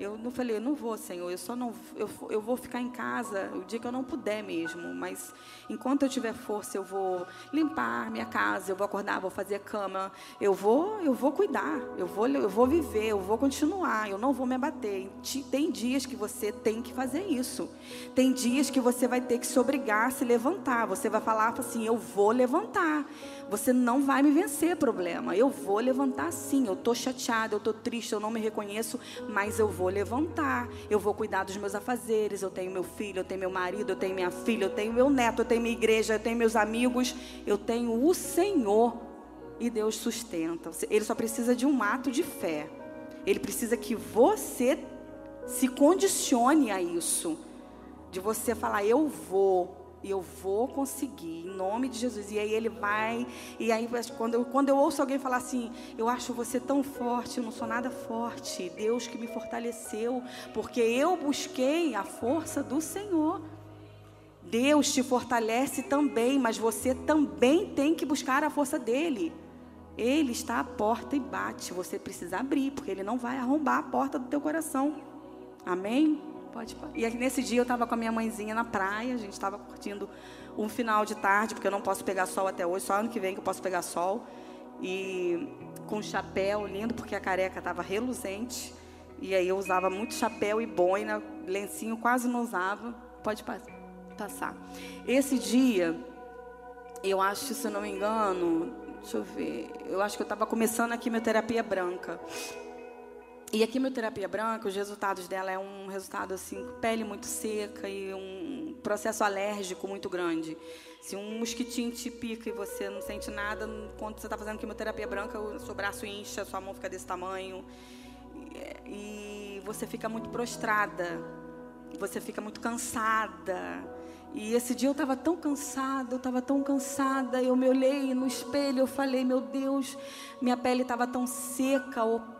Eu não falei, eu não vou, Senhor, eu só não, eu, eu vou ficar em casa o dia que eu não puder mesmo, mas enquanto eu tiver força, eu vou limpar minha casa, eu vou acordar, vou fazer cama, eu vou, eu vou cuidar, eu vou, eu vou viver, eu vou continuar, eu não vou me abater. Tem dias que você tem que fazer isso. Tem dias que você vai ter que se obrigar a se levantar. Você vai falar assim, eu vou levantar. Você não vai me vencer, problema. Eu vou levantar sim. Eu estou chateada, eu estou triste, eu não me reconheço, mas eu vou levantar. Eu vou cuidar dos meus afazeres. Eu tenho meu filho, eu tenho meu marido, eu tenho minha filha, eu tenho meu neto, eu tenho minha igreja, eu tenho meus amigos. Eu tenho o Senhor. E Deus sustenta. Ele só precisa de um ato de fé. Ele precisa que você se condicione a isso. De você falar, eu vou. E eu vou conseguir, em nome de Jesus. E aí ele vai. E aí, quando eu, quando eu ouço alguém falar assim, eu acho você tão forte, eu não sou nada forte. Deus que me fortaleceu, porque eu busquei a força do Senhor. Deus te fortalece também, mas você também tem que buscar a força dele. Ele está à porta e bate. Você precisa abrir, porque ele não vai arrombar a porta do teu coração. Amém? Pode, pode. E nesse dia eu estava com a minha mãezinha na praia, a gente estava curtindo um final de tarde, porque eu não posso pegar sol até hoje, só ano que vem que eu posso pegar sol. E com chapéu lindo, porque a careca estava reluzente. E aí eu usava muito chapéu e boina, lencinho quase não usava. Pode passar. Esse dia, eu acho, se eu não me engano, deixa eu ver, eu acho que eu estava começando a quimioterapia branca. E a quimioterapia branca, os resultados dela é um resultado assim, pele muito seca e um processo alérgico muito grande. Se um mosquitinho te pica e você não sente nada, quando você está fazendo quimioterapia branca, o seu braço incha, sua mão fica desse tamanho. E você fica muito prostrada, você fica muito cansada. E esse dia eu estava tão cansada, eu estava tão cansada. Eu me olhei no espelho, eu falei, meu Deus, minha pele estava tão seca, opaca,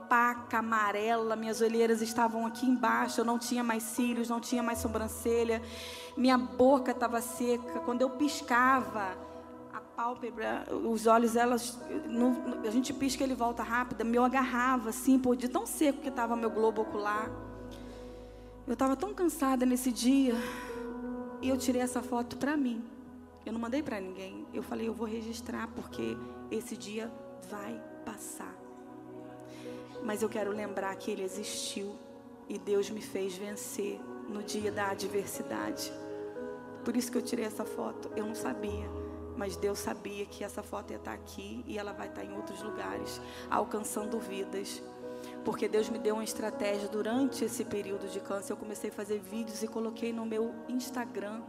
amarela, minhas olheiras estavam aqui embaixo, eu não tinha mais cílios, não tinha mais sobrancelha, minha boca estava seca. Quando eu piscava, a pálpebra, os olhos, elas, a gente pisca ele volta rápido, me agarrava assim, por de tão seco que estava meu globo ocular. Eu estava tão cansada nesse dia e eu tirei essa foto para mim. Eu não mandei para ninguém. Eu falei, eu vou registrar porque esse dia vai passar mas eu quero lembrar que Ele existiu e Deus me fez vencer no dia da adversidade. Por isso que eu tirei essa foto. Eu não sabia, mas Deus sabia que essa foto ia estar aqui e ela vai estar em outros lugares, alcançando vidas. Porque Deus me deu uma estratégia durante esse período de câncer. Eu comecei a fazer vídeos e coloquei no meu Instagram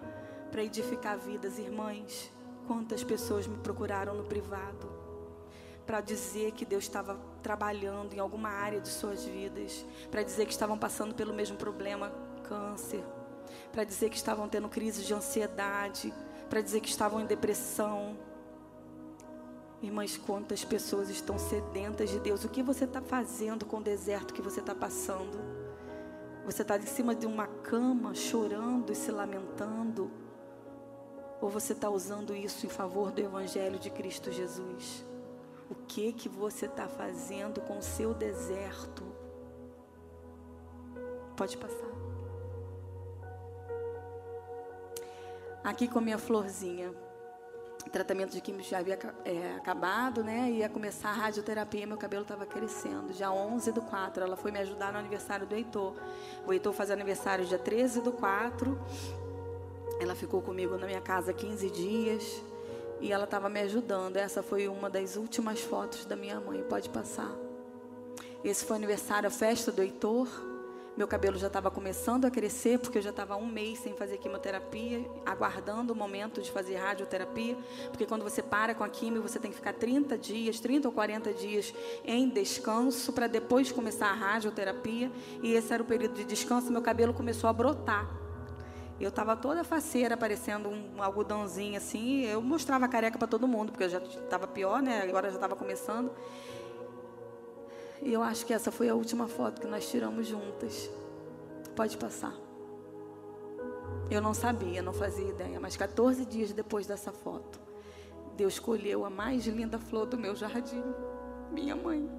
para edificar vidas, irmãs. Quantas pessoas me procuraram no privado para dizer que Deus estava trabalhando em alguma área de suas vidas, para dizer que estavam passando pelo mesmo problema, câncer, para dizer que estavam tendo crise de ansiedade, para dizer que estavam em depressão. Irmãs, quantas pessoas estão sedentas de Deus? O que você está fazendo com o deserto que você está passando? Você está em cima de uma cama chorando e se lamentando? Ou você está usando isso em favor do Evangelho de Cristo Jesus? O que que você está fazendo com o seu deserto? Pode passar. Aqui com a minha florzinha. O tratamento de química já havia é, acabado, né? Ia começar a radioterapia, meu cabelo estava crescendo. Já 11 do 4, ela foi me ajudar no aniversário do Heitor. O Heitor faz aniversário dia 13 do 4. Ela ficou comigo na minha casa 15 dias e ela estava me ajudando. Essa foi uma das últimas fotos da minha mãe. Pode passar. Esse foi o aniversário, a festa do Heitor. Meu cabelo já estava começando a crescer, porque eu já estava um mês sem fazer quimioterapia, aguardando o momento de fazer radioterapia. Porque quando você para com a quimio, você tem que ficar 30 dias, 30 ou 40 dias em descanso, para depois começar a radioterapia. E esse era o período de descanso, meu cabelo começou a brotar. Eu estava toda faceira, parecendo um algodãozinho assim. Eu mostrava a careca para todo mundo, porque eu já estava pior, né? Agora já estava começando. E eu acho que essa foi a última foto que nós tiramos juntas. Pode passar. Eu não sabia, não fazia ideia, mas 14 dias depois dessa foto, Deus escolheu a mais linda flor do meu jardim, minha mãe.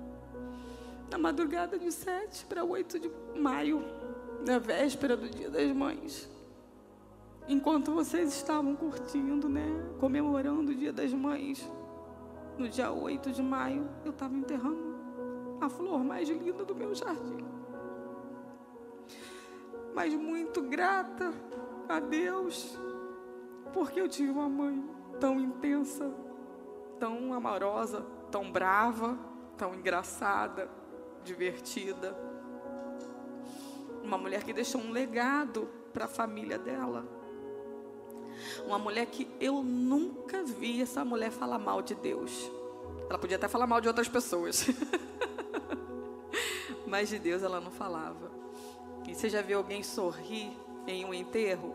Na madrugada de 7 para 8 de maio, na véspera do Dia das Mães. Enquanto vocês estavam curtindo, né, comemorando o Dia das Mães, no dia 8 de maio, eu estava enterrando a flor mais linda do meu jardim. Mas muito grata a Deus, porque eu tive uma mãe tão intensa, tão amorosa, tão brava, tão engraçada, divertida. Uma mulher que deixou um legado para a família dela. Uma mulher que eu nunca vi essa mulher falar mal de Deus. Ela podia até falar mal de outras pessoas. Mas de Deus ela não falava. E você já viu alguém sorrir em um enterro?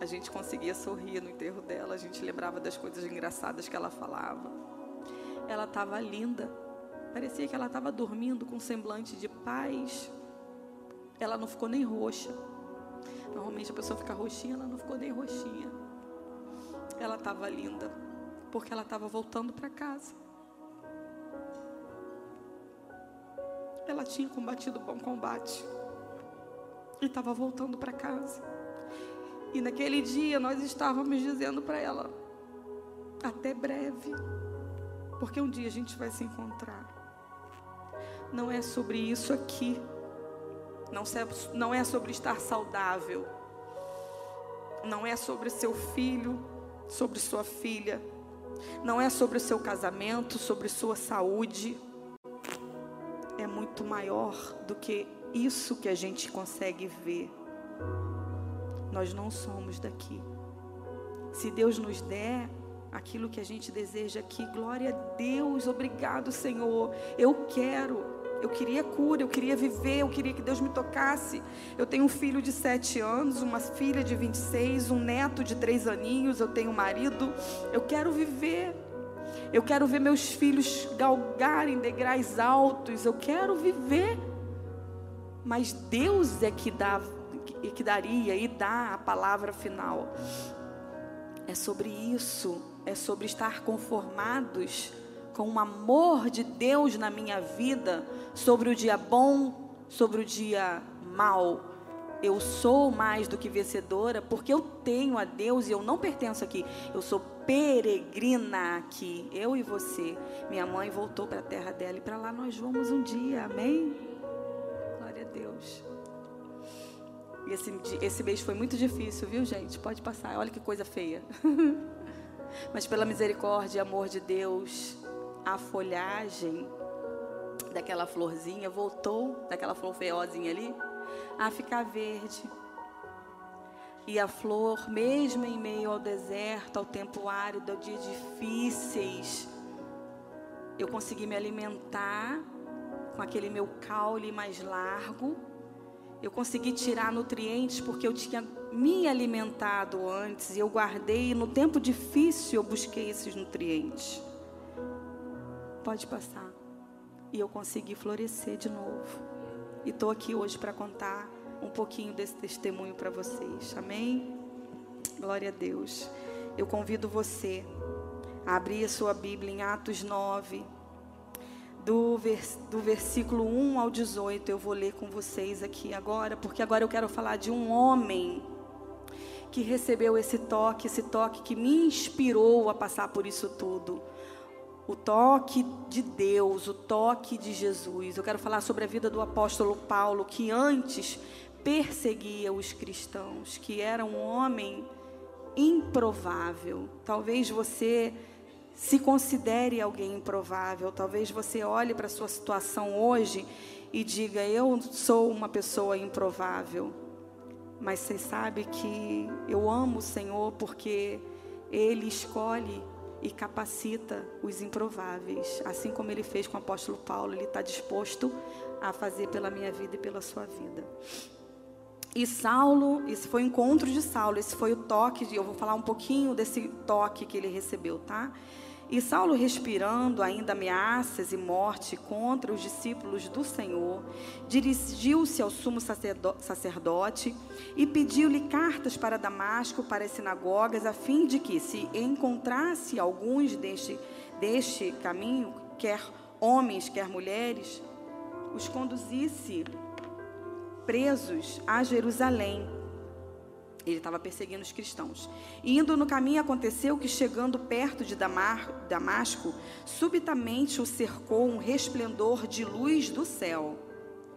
A gente conseguia sorrir no enterro dela, a gente lembrava das coisas engraçadas que ela falava. Ela estava linda, parecia que ela estava dormindo com um semblante de paz. Ela não ficou nem roxa. Normalmente a pessoa fica roxinha, ela não ficou nem roxinha. Ela estava linda, porque ela estava voltando para casa. Ela tinha combatido bom combate e estava voltando para casa. E naquele dia nós estávamos dizendo para ela: até breve, porque um dia a gente vai se encontrar. Não é sobre isso aqui. Não é sobre estar saudável. Não é sobre seu filho, sobre sua filha. Não é sobre o seu casamento, sobre sua saúde é muito maior do que isso que a gente consegue ver. Nós não somos daqui. Se Deus nos der aquilo que a gente deseja aqui, glória a Deus, obrigado, Senhor. Eu quero. Eu queria cura, eu queria viver, eu queria que Deus me tocasse. Eu tenho um filho de sete anos, uma filha de 26, um neto de três aninhos, eu tenho um marido. Eu quero viver. Eu quero ver meus filhos galgarem degraus altos. Eu quero viver. Mas Deus é que dá, que daria e dá a palavra final. É sobre isso. É sobre estar conformados com o amor de Deus na minha vida, sobre o dia bom, sobre o dia mal. Eu sou mais do que vencedora porque eu tenho a Deus e eu não pertenço aqui. Eu sou peregrina aqui, eu e você. Minha mãe voltou para a terra dela e para lá nós vamos um dia, amém? Glória a Deus. Esse, esse foi muito difícil, viu, gente? Pode passar, olha que coisa feia. Mas pela misericórdia e amor de Deus, a folhagem daquela florzinha, voltou daquela flor feiozinha ali, a ficar verde. E a flor, mesmo em meio ao deserto, ao tempo árido, a dias difíceis, eu consegui me alimentar com aquele meu caule mais largo. Eu consegui tirar nutrientes porque eu tinha me alimentado antes e eu guardei. No tempo difícil eu busquei esses nutrientes. Pode passar. E eu consegui florescer de novo. E estou aqui hoje para contar um pouquinho desse testemunho para vocês. Amém? Glória a Deus. Eu convido você a abrir a sua Bíblia em Atos 9, do, vers do versículo 1 ao 18. Eu vou ler com vocês aqui agora, porque agora eu quero falar de um homem que recebeu esse toque, esse toque que me inspirou a passar por isso tudo. O toque de Deus, o toque de Jesus. Eu quero falar sobre a vida do apóstolo Paulo, que antes perseguia os cristãos, que era um homem improvável. Talvez você se considere alguém improvável, talvez você olhe para a sua situação hoje e diga: Eu sou uma pessoa improvável. Mas você sabe que eu amo o Senhor porque Ele escolhe e capacita os improváveis. Assim como Ele fez com o apóstolo Paulo, Ele está disposto a fazer pela minha vida e pela sua vida. E Saulo, esse foi o encontro de Saulo, esse foi o toque, eu vou falar um pouquinho desse toque que ele recebeu, tá? E Saulo, respirando ainda ameaças e morte contra os discípulos do Senhor, dirigiu-se ao sumo sacerdote e pediu-lhe cartas para Damasco, para as sinagogas, a fim de que, se encontrasse alguns deste, deste caminho, quer homens, quer mulheres, os conduzisse presos a Jerusalém. Ele estava perseguindo os cristãos. E indo no caminho, aconteceu que, chegando perto de Damasco, subitamente o cercou um resplendor de luz do céu.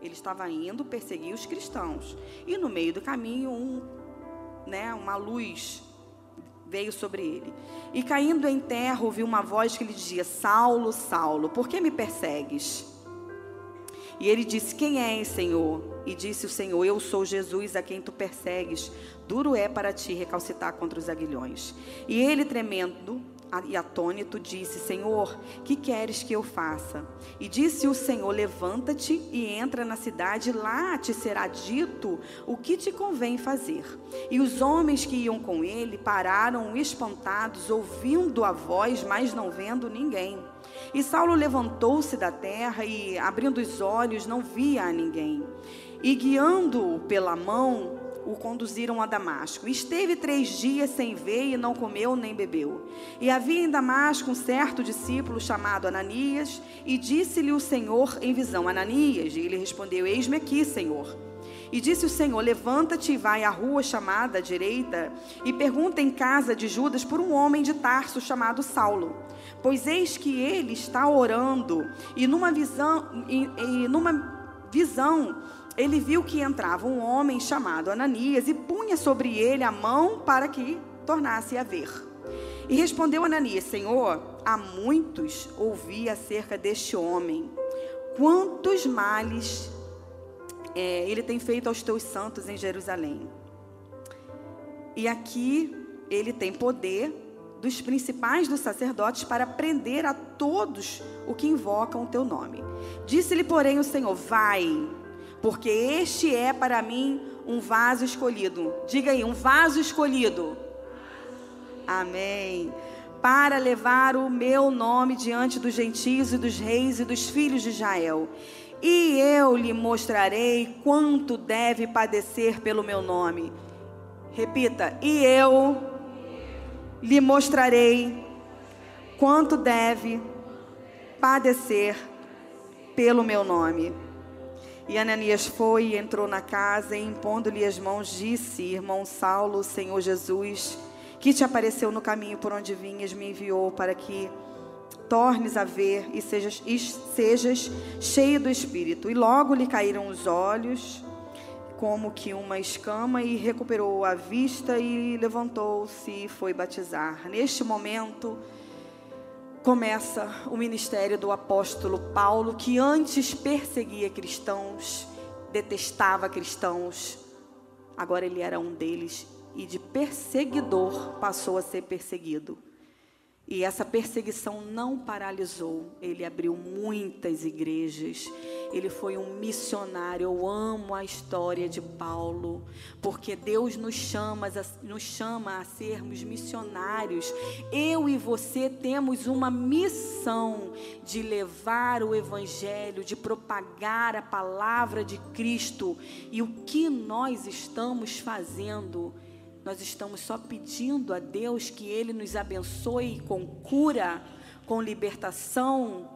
Ele estava indo perseguir os cristãos. E no meio do caminho, um, né, uma luz veio sobre ele. E caindo em terra, ouviu uma voz que lhe dizia: Saulo, Saulo, por que me persegues? E ele disse: Quem és, Senhor? E disse o Senhor: Eu sou Jesus a quem tu persegues. Duro é para ti recalcitar contra os aguilhões. E ele, tremendo e atônito, disse: Senhor, que queres que eu faça? E disse o Senhor: Levanta-te e entra na cidade, lá te será dito o que te convém fazer. E os homens que iam com ele pararam espantados, ouvindo a voz, mas não vendo ninguém. E Saulo levantou-se da terra e, abrindo os olhos, não via a ninguém. E guiando-o pela mão, o conduziram a Damasco. Esteve três dias sem ver e não comeu nem bebeu. E havia em Damasco um certo discípulo chamado Ananias, e disse-lhe o Senhor em visão: Ananias. E ele respondeu: Eis-me aqui, Senhor. E disse o Senhor: Levanta-te e vai à rua chamada à direita, e pergunta em casa de Judas por um homem de Tarso chamado Saulo. Pois eis que ele está orando, e numa visão, e, e numa visão, ele viu que entrava um homem chamado Ananias e punha sobre ele a mão para que tornasse a ver. E respondeu Ananias: Senhor, há muitos ouvi acerca deste homem. Quantos males é, ele tem feito aos teus santos em Jerusalém? E aqui ele tem poder dos principais dos sacerdotes para prender a todos o que invocam o teu nome. Disse-lhe, porém, o Senhor: Vai, porque este é para mim um vaso escolhido. Diga aí, um vaso escolhido. Amém. Para levar o meu nome diante dos gentios e dos reis e dos filhos de Israel. E eu lhe mostrarei quanto deve padecer pelo meu nome. Repita, e eu lhe mostrarei quanto deve padecer pelo meu nome. E Ananias foi e entrou na casa e, impondo-lhe as mãos, disse: Irmão Saulo, Senhor Jesus, que te apareceu no caminho por onde vinhas, me enviou para que tornes a ver e sejas, e sejas cheio do Espírito. E logo lhe caíram os olhos como que uma escama e recuperou a vista e levantou-se e foi batizar. Neste momento, começa o ministério do apóstolo Paulo, que antes perseguia cristãos, detestava cristãos, agora ele era um deles e de perseguidor passou a ser perseguido. E essa perseguição não paralisou. Ele abriu muitas igrejas. Ele foi um missionário. Eu amo a história de Paulo, porque Deus nos chama, nos chama a sermos missionários. Eu e você temos uma missão de levar o evangelho, de propagar a palavra de Cristo. E o que nós estamos fazendo? Nós estamos só pedindo a Deus que Ele nos abençoe com cura, com libertação,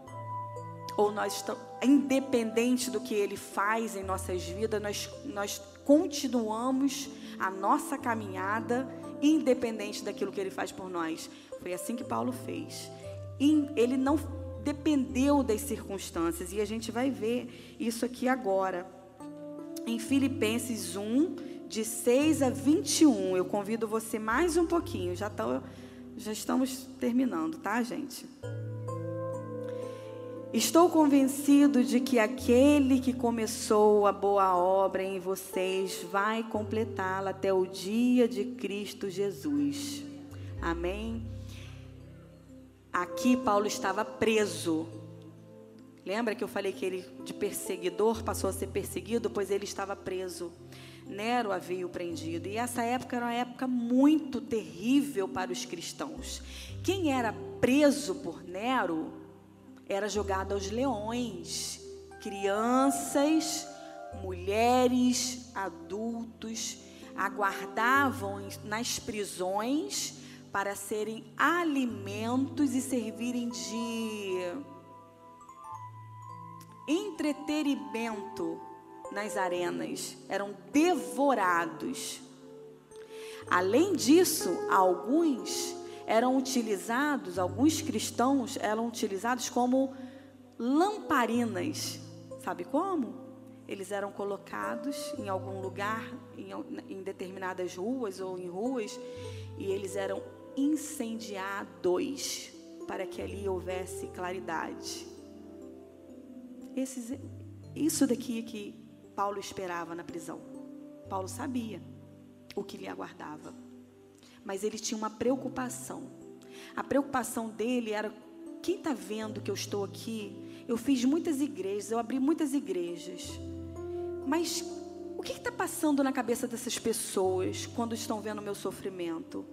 ou nós estamos, independente do que Ele faz em nossas vidas, nós, nós continuamos a nossa caminhada, independente daquilo que Ele faz por nós. Foi assim que Paulo fez. Ele não dependeu das circunstâncias, e a gente vai ver isso aqui agora. Em Filipenses 1, de 6 a 21. Eu convido você mais um pouquinho. Já, tô, já estamos terminando, tá, gente? Estou convencido de que aquele que começou a boa obra em vocês vai completá-la até o dia de Cristo Jesus. Amém? Aqui Paulo estava preso. Lembra que eu falei que ele de perseguidor passou a ser perseguido, pois ele estava preso. Nero havia o prendido. E essa época era uma época muito terrível para os cristãos. Quem era preso por Nero era jogado aos leões. Crianças, mulheres, adultos aguardavam nas prisões para serem alimentos e servirem de entretenimento nas arenas, eram devorados. Além disso, alguns eram utilizados, alguns cristãos eram utilizados como lamparinas. Sabe como? Eles eram colocados em algum lugar, em, em determinadas ruas ou em ruas, e eles eram incendiados para que ali houvesse claridade. Esses, isso daqui que Paulo esperava na prisão. Paulo sabia o que lhe aguardava. Mas ele tinha uma preocupação. A preocupação dele era: quem está vendo que eu estou aqui? Eu fiz muitas igrejas, eu abri muitas igrejas. Mas o que está passando na cabeça dessas pessoas quando estão vendo o meu sofrimento?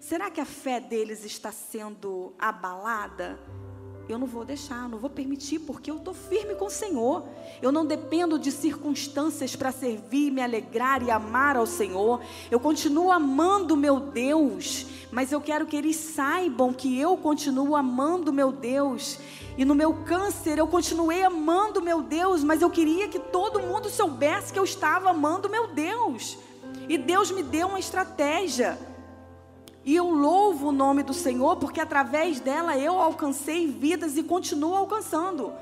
Será que a fé deles está sendo abalada? Eu não vou deixar, não vou permitir, porque eu estou firme com o Senhor. Eu não dependo de circunstâncias para servir, me alegrar e amar ao Senhor. Eu continuo amando meu Deus, mas eu quero que eles saibam que eu continuo amando meu Deus. E no meu câncer eu continuei amando meu Deus, mas eu queria que todo mundo soubesse que eu estava amando meu Deus. E Deus me deu uma estratégia. E eu louvo o nome do Senhor, porque através dela eu alcancei vidas e continuo alcançando.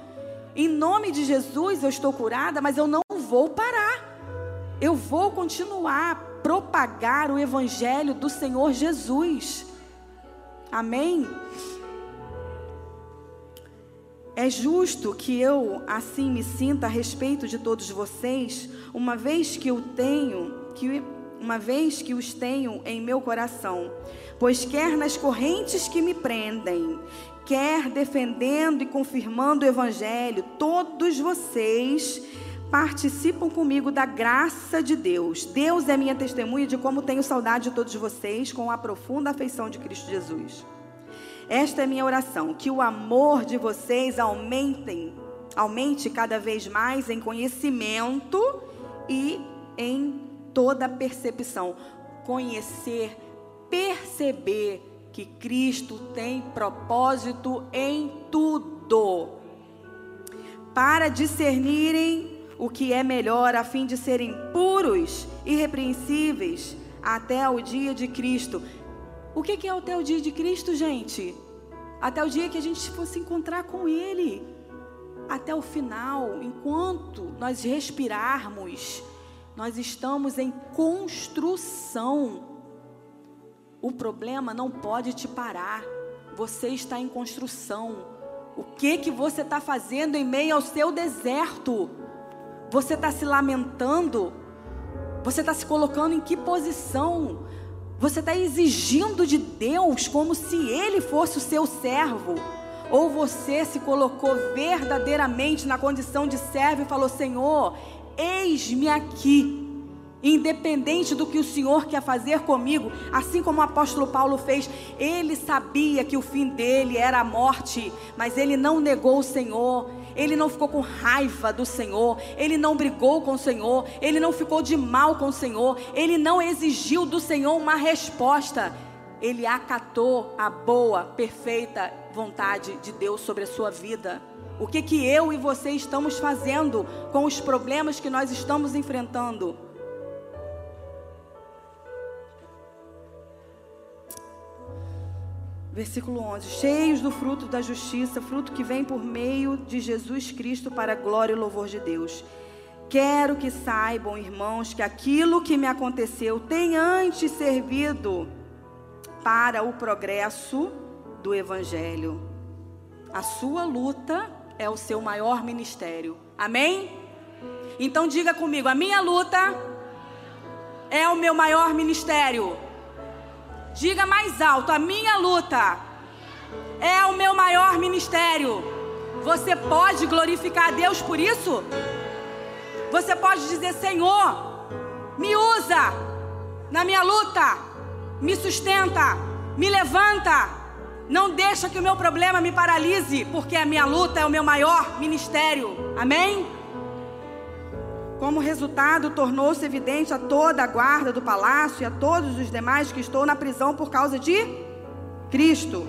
Em nome de Jesus eu estou curada, mas eu não vou parar. Eu vou continuar a propagar o evangelho do Senhor Jesus. Amém. É justo que eu assim me sinta a respeito de todos vocês, uma vez que eu tenho que uma vez que os tenho em meu coração. Pois quer nas correntes que me prendem, quer defendendo e confirmando o Evangelho, todos vocês participam comigo da graça de Deus. Deus é minha testemunha de como tenho saudade de todos vocês com a profunda afeição de Cristo Jesus. Esta é minha oração, que o amor de vocês aumentem, aumente cada vez mais em conhecimento e em toda percepção, conhecer, perceber que Cristo tem propósito em tudo, para discernirem o que é melhor, a fim de serem puros, irrepreensíveis até o dia de Cristo. O que é até o dia de Cristo, gente? Até o dia que a gente fosse encontrar com Ele. Até o final, enquanto nós respirarmos, nós estamos em construção. O problema não pode te parar. Você está em construção. O que que você está fazendo em meio ao seu deserto? Você está se lamentando? Você está se colocando em que posição? Você está exigindo de Deus como se Ele fosse o seu servo? Ou você se colocou verdadeiramente na condição de servo e falou: Senhor, eis-me aqui independente do que o Senhor quer fazer comigo, assim como o apóstolo Paulo fez, ele sabia que o fim dele era a morte, mas ele não negou o Senhor. Ele não ficou com raiva do Senhor, ele não brigou com o Senhor, ele não ficou de mal com o Senhor, ele não exigiu do Senhor uma resposta. Ele acatou a boa, perfeita vontade de Deus sobre a sua vida. O que que eu e você estamos fazendo com os problemas que nós estamos enfrentando? Versículo 11: Cheios do fruto da justiça, fruto que vem por meio de Jesus Cristo para a glória e louvor de Deus. Quero que saibam, irmãos, que aquilo que me aconteceu tem antes servido para o progresso do Evangelho. A sua luta é o seu maior ministério. Amém? Então diga comigo: a minha luta é o meu maior ministério. Diga mais alto: a minha luta é o meu maior ministério. Você pode glorificar a Deus por isso? Você pode dizer: Senhor, me usa na minha luta, me sustenta, me levanta. Não deixa que o meu problema me paralise, porque a minha luta é o meu maior ministério. Amém? Como resultado, tornou-se evidente a toda a guarda do palácio e a todos os demais que estou na prisão por causa de Cristo.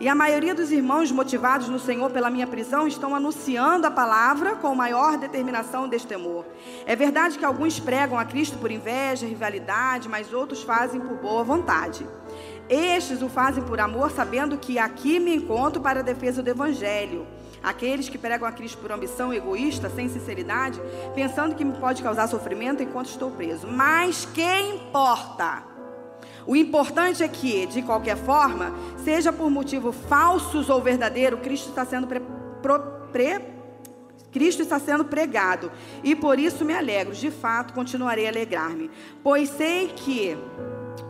E a maioria dos irmãos motivados no Senhor pela minha prisão estão anunciando a palavra com maior determinação e destemor. É verdade que alguns pregam a Cristo por inveja, rivalidade, mas outros fazem por boa vontade. Estes o fazem por amor, sabendo que aqui me encontro para a defesa do Evangelho. Aqueles que pregam a Cristo por ambição egoísta, sem sinceridade, pensando que me pode causar sofrimento enquanto estou preso. Mas que importa? O importante é que, de qualquer forma, seja por motivo falsos ou verdadeiro, Cristo está sendo pre, pro, pre, Cristo está sendo pregado, e por isso me alegro, de fato continuarei a alegrar-me, pois sei que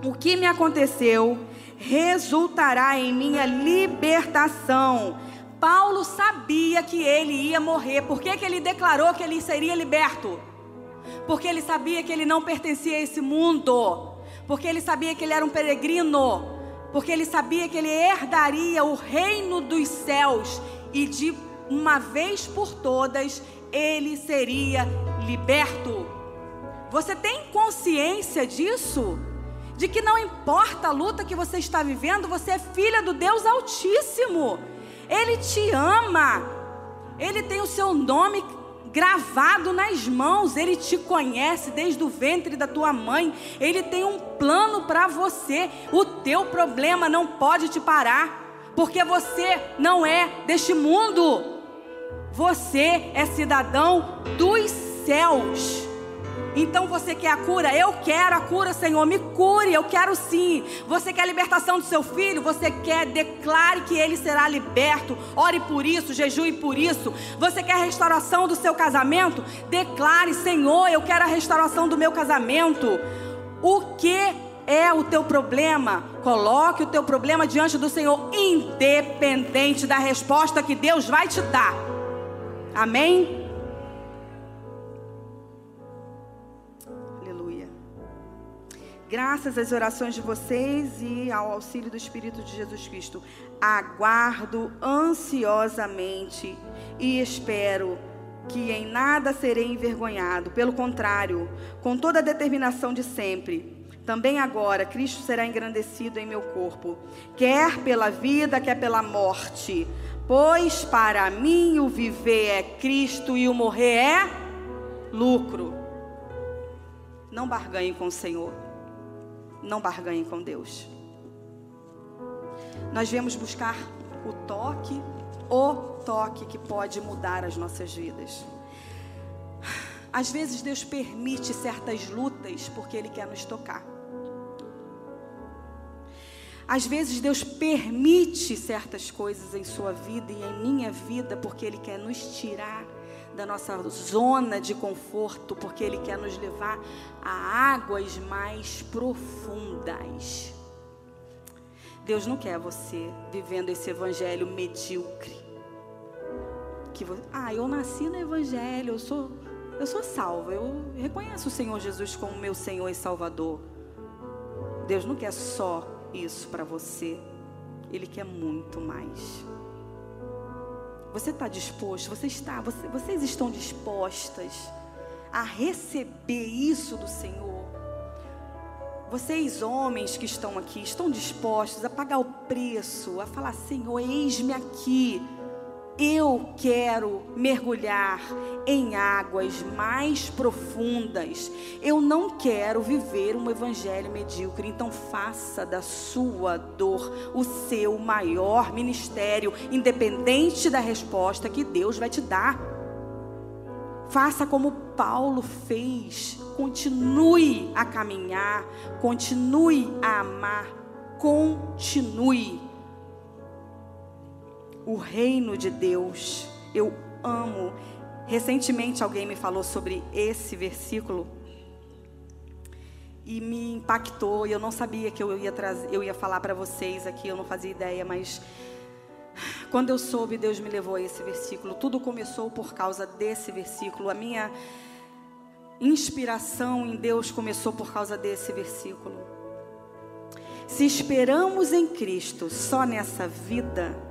o que me aconteceu resultará em minha libertação Paulo sabia que ele ia morrer. Por que, que ele declarou que ele seria liberto? Porque ele sabia que ele não pertencia a esse mundo. Porque ele sabia que ele era um peregrino. Porque ele sabia que ele herdaria o reino dos céus. E de uma vez por todas ele seria liberto. Você tem consciência disso? De que não importa a luta que você está vivendo, você é filha do Deus Altíssimo. Ele te ama. Ele tem o seu nome gravado nas mãos. Ele te conhece desde o ventre da tua mãe. Ele tem um plano para você. O teu problema não pode te parar, porque você não é deste mundo. Você é cidadão dos céus. Então você quer a cura? Eu quero a cura, Senhor. Me cure, eu quero sim. Você quer a libertação do seu filho? Você quer? Declare que ele será liberto. Ore por isso, jejue por isso. Você quer a restauração do seu casamento? Declare, Senhor, eu quero a restauração do meu casamento. O que é o teu problema? Coloque o teu problema diante do Senhor, independente da resposta que Deus vai te dar. Amém? Graças às orações de vocês e ao auxílio do Espírito de Jesus Cristo, aguardo ansiosamente e espero que em nada serei envergonhado. Pelo contrário, com toda a determinação de sempre, também agora Cristo será engrandecido em meu corpo, quer pela vida, quer pela morte. Pois para mim o viver é Cristo e o morrer é lucro. Não barganhe com o Senhor não barganhe com Deus. Nós viemos buscar o toque, o toque que pode mudar as nossas vidas. Às vezes Deus permite certas lutas porque Ele quer nos tocar. Às vezes Deus permite certas coisas em sua vida e em minha vida porque Ele quer nos tirar da nossa zona de conforto, porque Ele quer nos levar a águas mais profundas. Deus não quer você vivendo esse evangelho medíocre. Que você, ah, eu nasci no evangelho, eu sou, eu sou salvo, eu reconheço o Senhor Jesus como meu Senhor e Salvador. Deus não quer só isso para você. Ele quer muito mais. Você está disposto? Você está? Você, vocês estão dispostas a receber isso do Senhor? Vocês, homens que estão aqui, estão dispostos a pagar o preço, a falar: Senhor, eis-me aqui eu quero mergulhar em águas mais profundas. Eu não quero viver um evangelho medíocre. Então, faça da sua dor o seu maior ministério, independente da resposta que Deus vai te dar. Faça como Paulo fez. Continue a caminhar, continue a amar, continue o reino de Deus. Eu amo. Recentemente alguém me falou sobre esse versículo e me impactou. E eu não sabia que eu ia trazer, eu ia falar para vocês aqui, eu não fazia ideia, mas quando eu soube, Deus me levou a esse versículo. Tudo começou por causa desse versículo. A minha inspiração em Deus começou por causa desse versículo. Se esperamos em Cristo só nessa vida,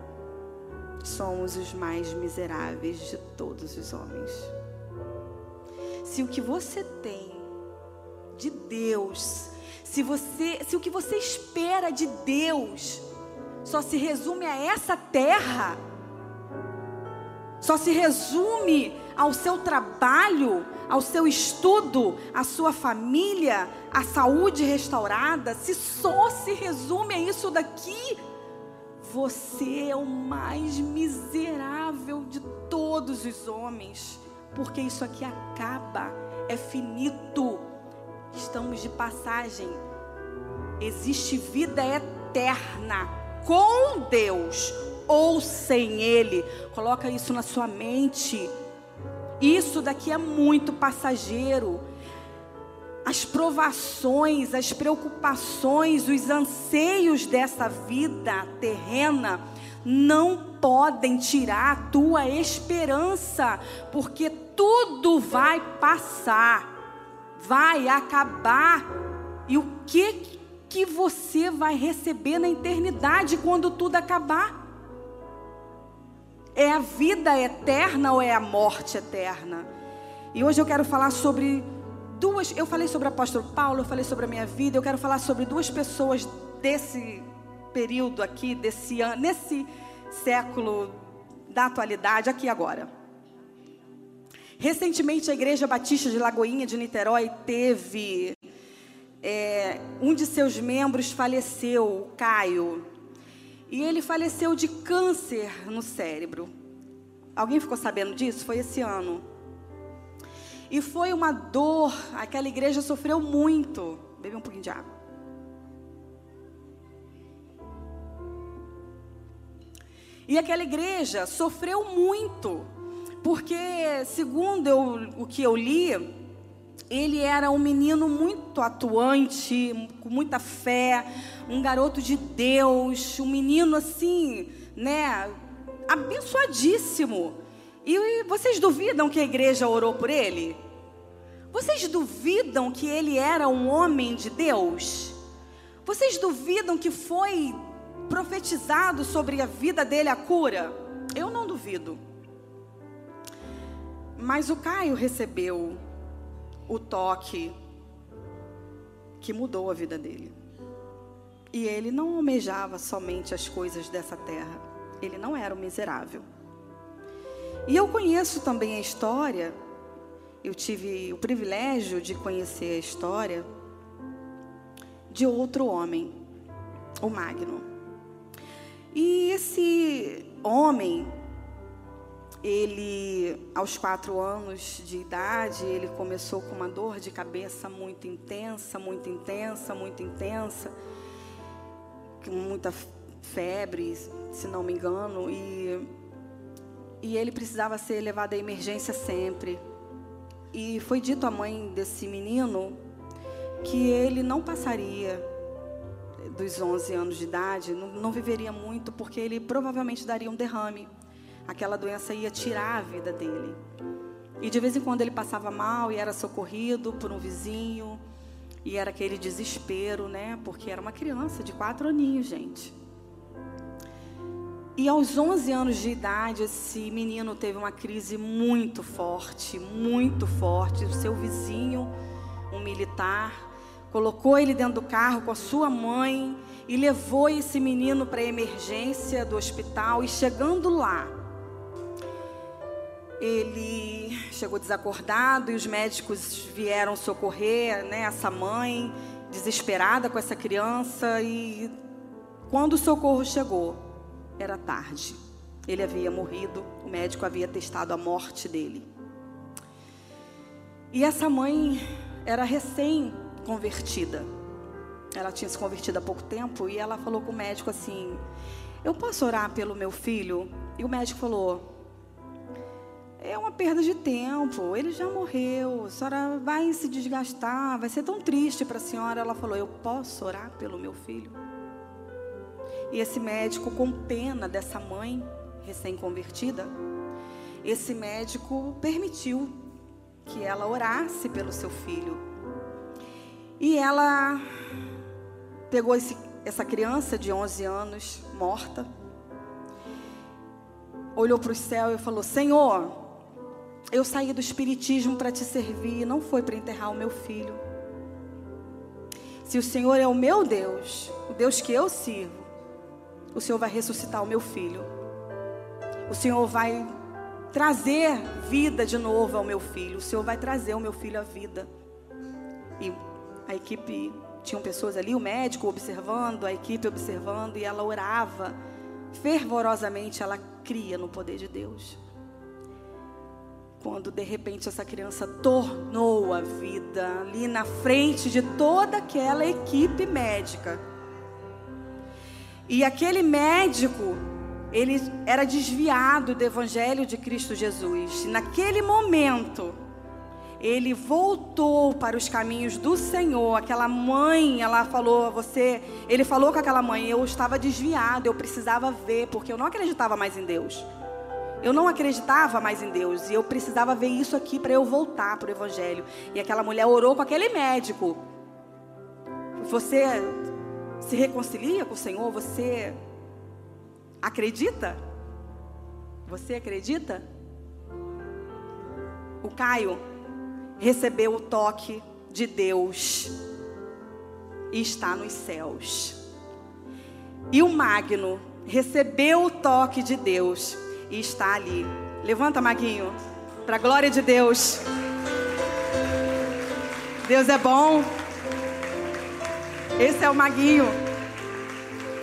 somos os mais miseráveis de todos os homens. Se o que você tem de Deus, se você, se o que você espera de Deus só se resume a essa terra, só se resume ao seu trabalho, ao seu estudo, à sua família, à saúde restaurada, se só se resume a isso daqui, você é o mais miserável de todos os homens, porque isso aqui acaba, é finito. Estamos de passagem. Existe vida eterna com Deus ou sem Ele. Coloca isso na sua mente. Isso daqui é muito passageiro as provações, as preocupações, os anseios dessa vida terrena não podem tirar a tua esperança, porque tudo vai passar, vai acabar. E o que que você vai receber na eternidade quando tudo acabar? É a vida eterna ou é a morte eterna? E hoje eu quero falar sobre duas, eu falei sobre o apóstolo Paulo, eu falei sobre a minha vida, eu quero falar sobre duas pessoas desse período aqui, desse ano, nesse século da atualidade, aqui agora. Recentemente a Igreja Batista de Lagoinha de Niterói teve é, um de seus membros faleceu, o Caio, e ele faleceu de câncer no cérebro. Alguém ficou sabendo disso? Foi esse ano. E foi uma dor, aquela igreja sofreu muito. Bebe um pouquinho de água. E aquela igreja sofreu muito, porque, segundo eu, o que eu li, ele era um menino muito atuante, com muita fé, um garoto de Deus, um menino assim, né, abençoadíssimo. E vocês duvidam que a igreja orou por ele? Vocês duvidam que ele era um homem de Deus? Vocês duvidam que foi profetizado sobre a vida dele a cura? Eu não duvido. Mas o Caio recebeu o toque que mudou a vida dele. E ele não almejava somente as coisas dessa terra. Ele não era um miserável. E eu conheço também a história, eu tive o privilégio de conhecer a história de outro homem, o Magno. E esse homem, ele, aos quatro anos de idade, ele começou com uma dor de cabeça muito intensa, muito intensa, muito intensa. com muita febre, se não me engano, e, e ele precisava ser levado à emergência sempre. E foi dito à mãe desse menino que ele não passaria dos 11 anos de idade, não, não viveria muito, porque ele provavelmente daria um derrame. Aquela doença ia tirar a vida dele. E de vez em quando ele passava mal e era socorrido por um vizinho. E era aquele desespero, né? Porque era uma criança de quatro aninhos, gente. E aos 11 anos de idade, esse menino teve uma crise muito forte, muito forte. O seu vizinho, um militar, colocou ele dentro do carro com a sua mãe e levou esse menino para a emergência do hospital. E chegando lá, ele chegou desacordado e os médicos vieram socorrer né, essa mãe, desesperada com essa criança. E quando o socorro chegou, era tarde. Ele havia morrido, o médico havia testado a morte dele. E essa mãe era recém-convertida. Ela tinha se convertido há pouco tempo e ela falou com o médico assim: Eu posso orar pelo meu filho? E o médico falou: é uma perda de tempo. Ele já morreu. A senhora vai se desgastar. Vai ser tão triste para a senhora. Ela falou: Eu posso orar pelo meu filho? E esse médico, com pena dessa mãe recém-convertida, esse médico permitiu que ela orasse pelo seu filho. E ela pegou esse, essa criança de 11 anos, morta, olhou para o céu e falou: Senhor, eu saí do espiritismo para te servir, não foi para enterrar o meu filho. Se o Senhor é o meu Deus, o Deus que eu sirvo, o Senhor vai ressuscitar o meu filho. O Senhor vai trazer vida de novo ao meu filho. O Senhor vai trazer o meu filho à vida. E a equipe, tinham pessoas ali, o médico observando, a equipe observando, e ela orava fervorosamente, ela cria no poder de Deus quando de repente essa criança tornou a vida ali na frente de toda aquela equipe médica. E aquele médico, ele era desviado do evangelho de Cristo Jesus. naquele momento, ele voltou para os caminhos do Senhor. Aquela mãe, ela falou, você, ele falou com aquela mãe, eu estava desviado, eu precisava ver, porque eu não acreditava mais em Deus. Eu não acreditava mais em Deus e eu precisava ver isso aqui para eu voltar para o Evangelho. E aquela mulher orou com aquele médico. Você se reconcilia com o Senhor? Você acredita? Você acredita? O Caio recebeu o toque de Deus e está nos céus. E o Magno recebeu o toque de Deus e está ali. Levanta, Maguinho, para a glória de Deus. Deus é bom. Esse é o Maguinho.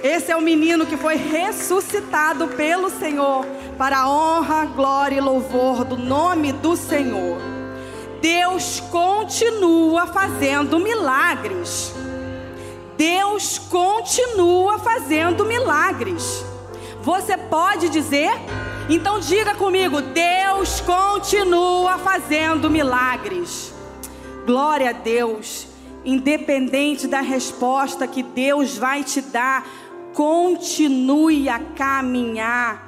Esse é o menino que foi ressuscitado pelo Senhor para a honra, glória e louvor do nome do Senhor. Deus continua fazendo milagres. Deus continua fazendo milagres. Você pode dizer então diga comigo: Deus continua fazendo milagres. Glória a Deus. Independente da resposta que Deus vai te dar, continue a caminhar.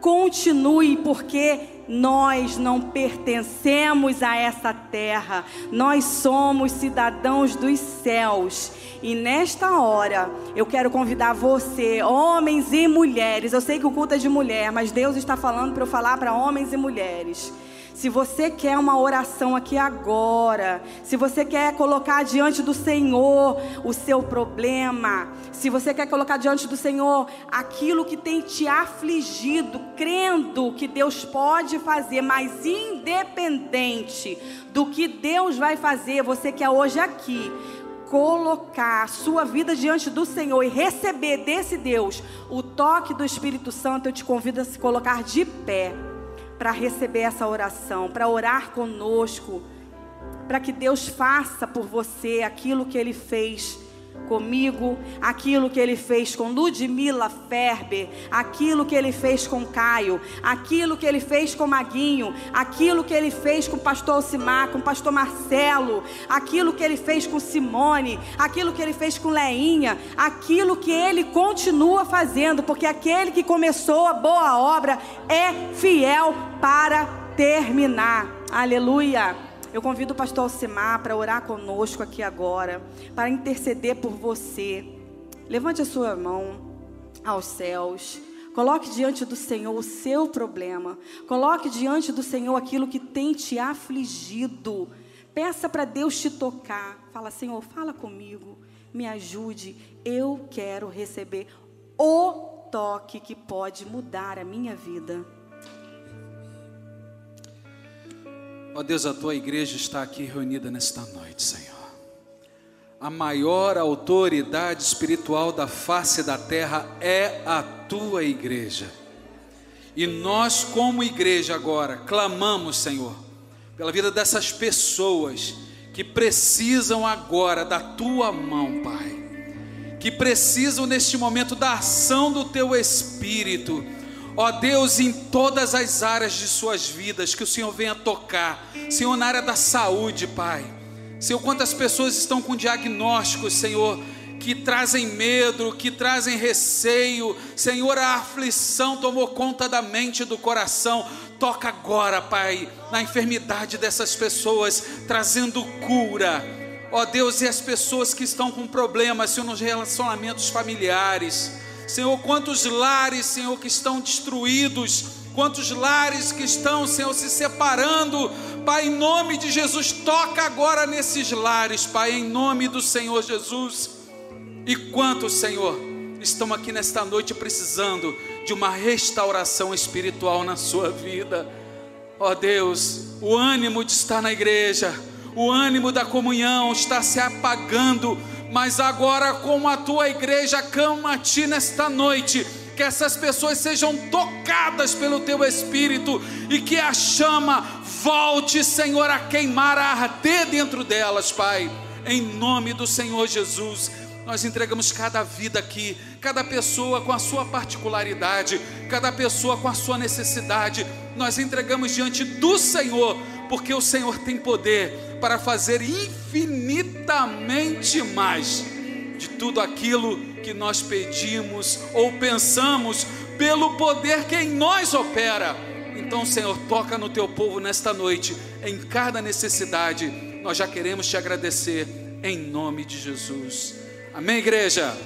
Continue, porque nós não pertencemos a essa terra, nós somos cidadãos dos céus. E nesta hora, eu quero convidar você, homens e mulheres. Eu sei que o culto é de mulher, mas Deus está falando para eu falar para homens e mulheres se você quer uma oração aqui agora, se você quer colocar diante do Senhor o seu problema, se você quer colocar diante do Senhor aquilo que tem te afligido, crendo que Deus pode fazer, mas independente do que Deus vai fazer, você quer hoje aqui colocar a sua vida diante do Senhor e receber desse Deus o toque do Espírito Santo, eu te convido a se colocar de pé para receber essa oração, para orar conosco, para que Deus faça por você aquilo que Ele fez comigo, aquilo que ele fez com Ludmila Ferber, aquilo que ele fez com Caio, aquilo que ele fez com Maguinho, aquilo que ele fez com o pastor Alcimar, com o pastor Marcelo, aquilo que ele fez com Simone, aquilo que ele fez com Leinha, aquilo que ele continua fazendo, porque aquele que começou a boa obra é fiel para terminar. Aleluia. Eu convido o pastor Alcimar para orar conosco aqui agora, para interceder por você. Levante a sua mão aos céus. Coloque diante do Senhor o seu problema. Coloque diante do Senhor aquilo que tem te afligido. Peça para Deus te tocar. Fala, Senhor, fala comigo. Me ajude. Eu quero receber o toque que pode mudar a minha vida. Ó Deus, a tua igreja está aqui reunida nesta noite, Senhor. A maior autoridade espiritual da face da terra é a tua igreja. E nós, como igreja, agora clamamos, Senhor, pela vida dessas pessoas que precisam agora da tua mão, Pai. Que precisam neste momento da ação do teu espírito Ó Deus, em todas as áreas de suas vidas, que o Senhor venha tocar. Senhor, na área da saúde, Pai. Senhor, quantas pessoas estão com diagnósticos, Senhor, que trazem medo, que trazem receio. Senhor, a aflição tomou conta da mente e do coração. Toca agora, Pai, na enfermidade dessas pessoas, trazendo cura. Ó Deus, e as pessoas que estão com problemas, Senhor, nos relacionamentos familiares. Senhor, quantos lares, Senhor, que estão destruídos, quantos lares que estão, Senhor, se separando, Pai, em nome de Jesus, toca agora nesses lares, Pai, em nome do Senhor Jesus. E quantos, Senhor, estão aqui nesta noite precisando de uma restauração espiritual na sua vida. Ó oh Deus, o ânimo de estar na igreja, o ânimo da comunhão está se apagando mas agora, como a tua igreja clama a ti nesta noite, que essas pessoas sejam tocadas pelo teu espírito e que a chama volte, Senhor, a queimar, a arder dentro delas, Pai, em nome do Senhor Jesus. Nós entregamos cada vida aqui, cada pessoa com a sua particularidade, cada pessoa com a sua necessidade. Nós entregamos diante do Senhor, porque o Senhor tem poder para fazer infinitamente mais de tudo aquilo que nós pedimos ou pensamos, pelo poder que em nós opera. Então, Senhor, toca no teu povo nesta noite, em cada necessidade. Nós já queremos te agradecer em nome de Jesus. Amém, igreja?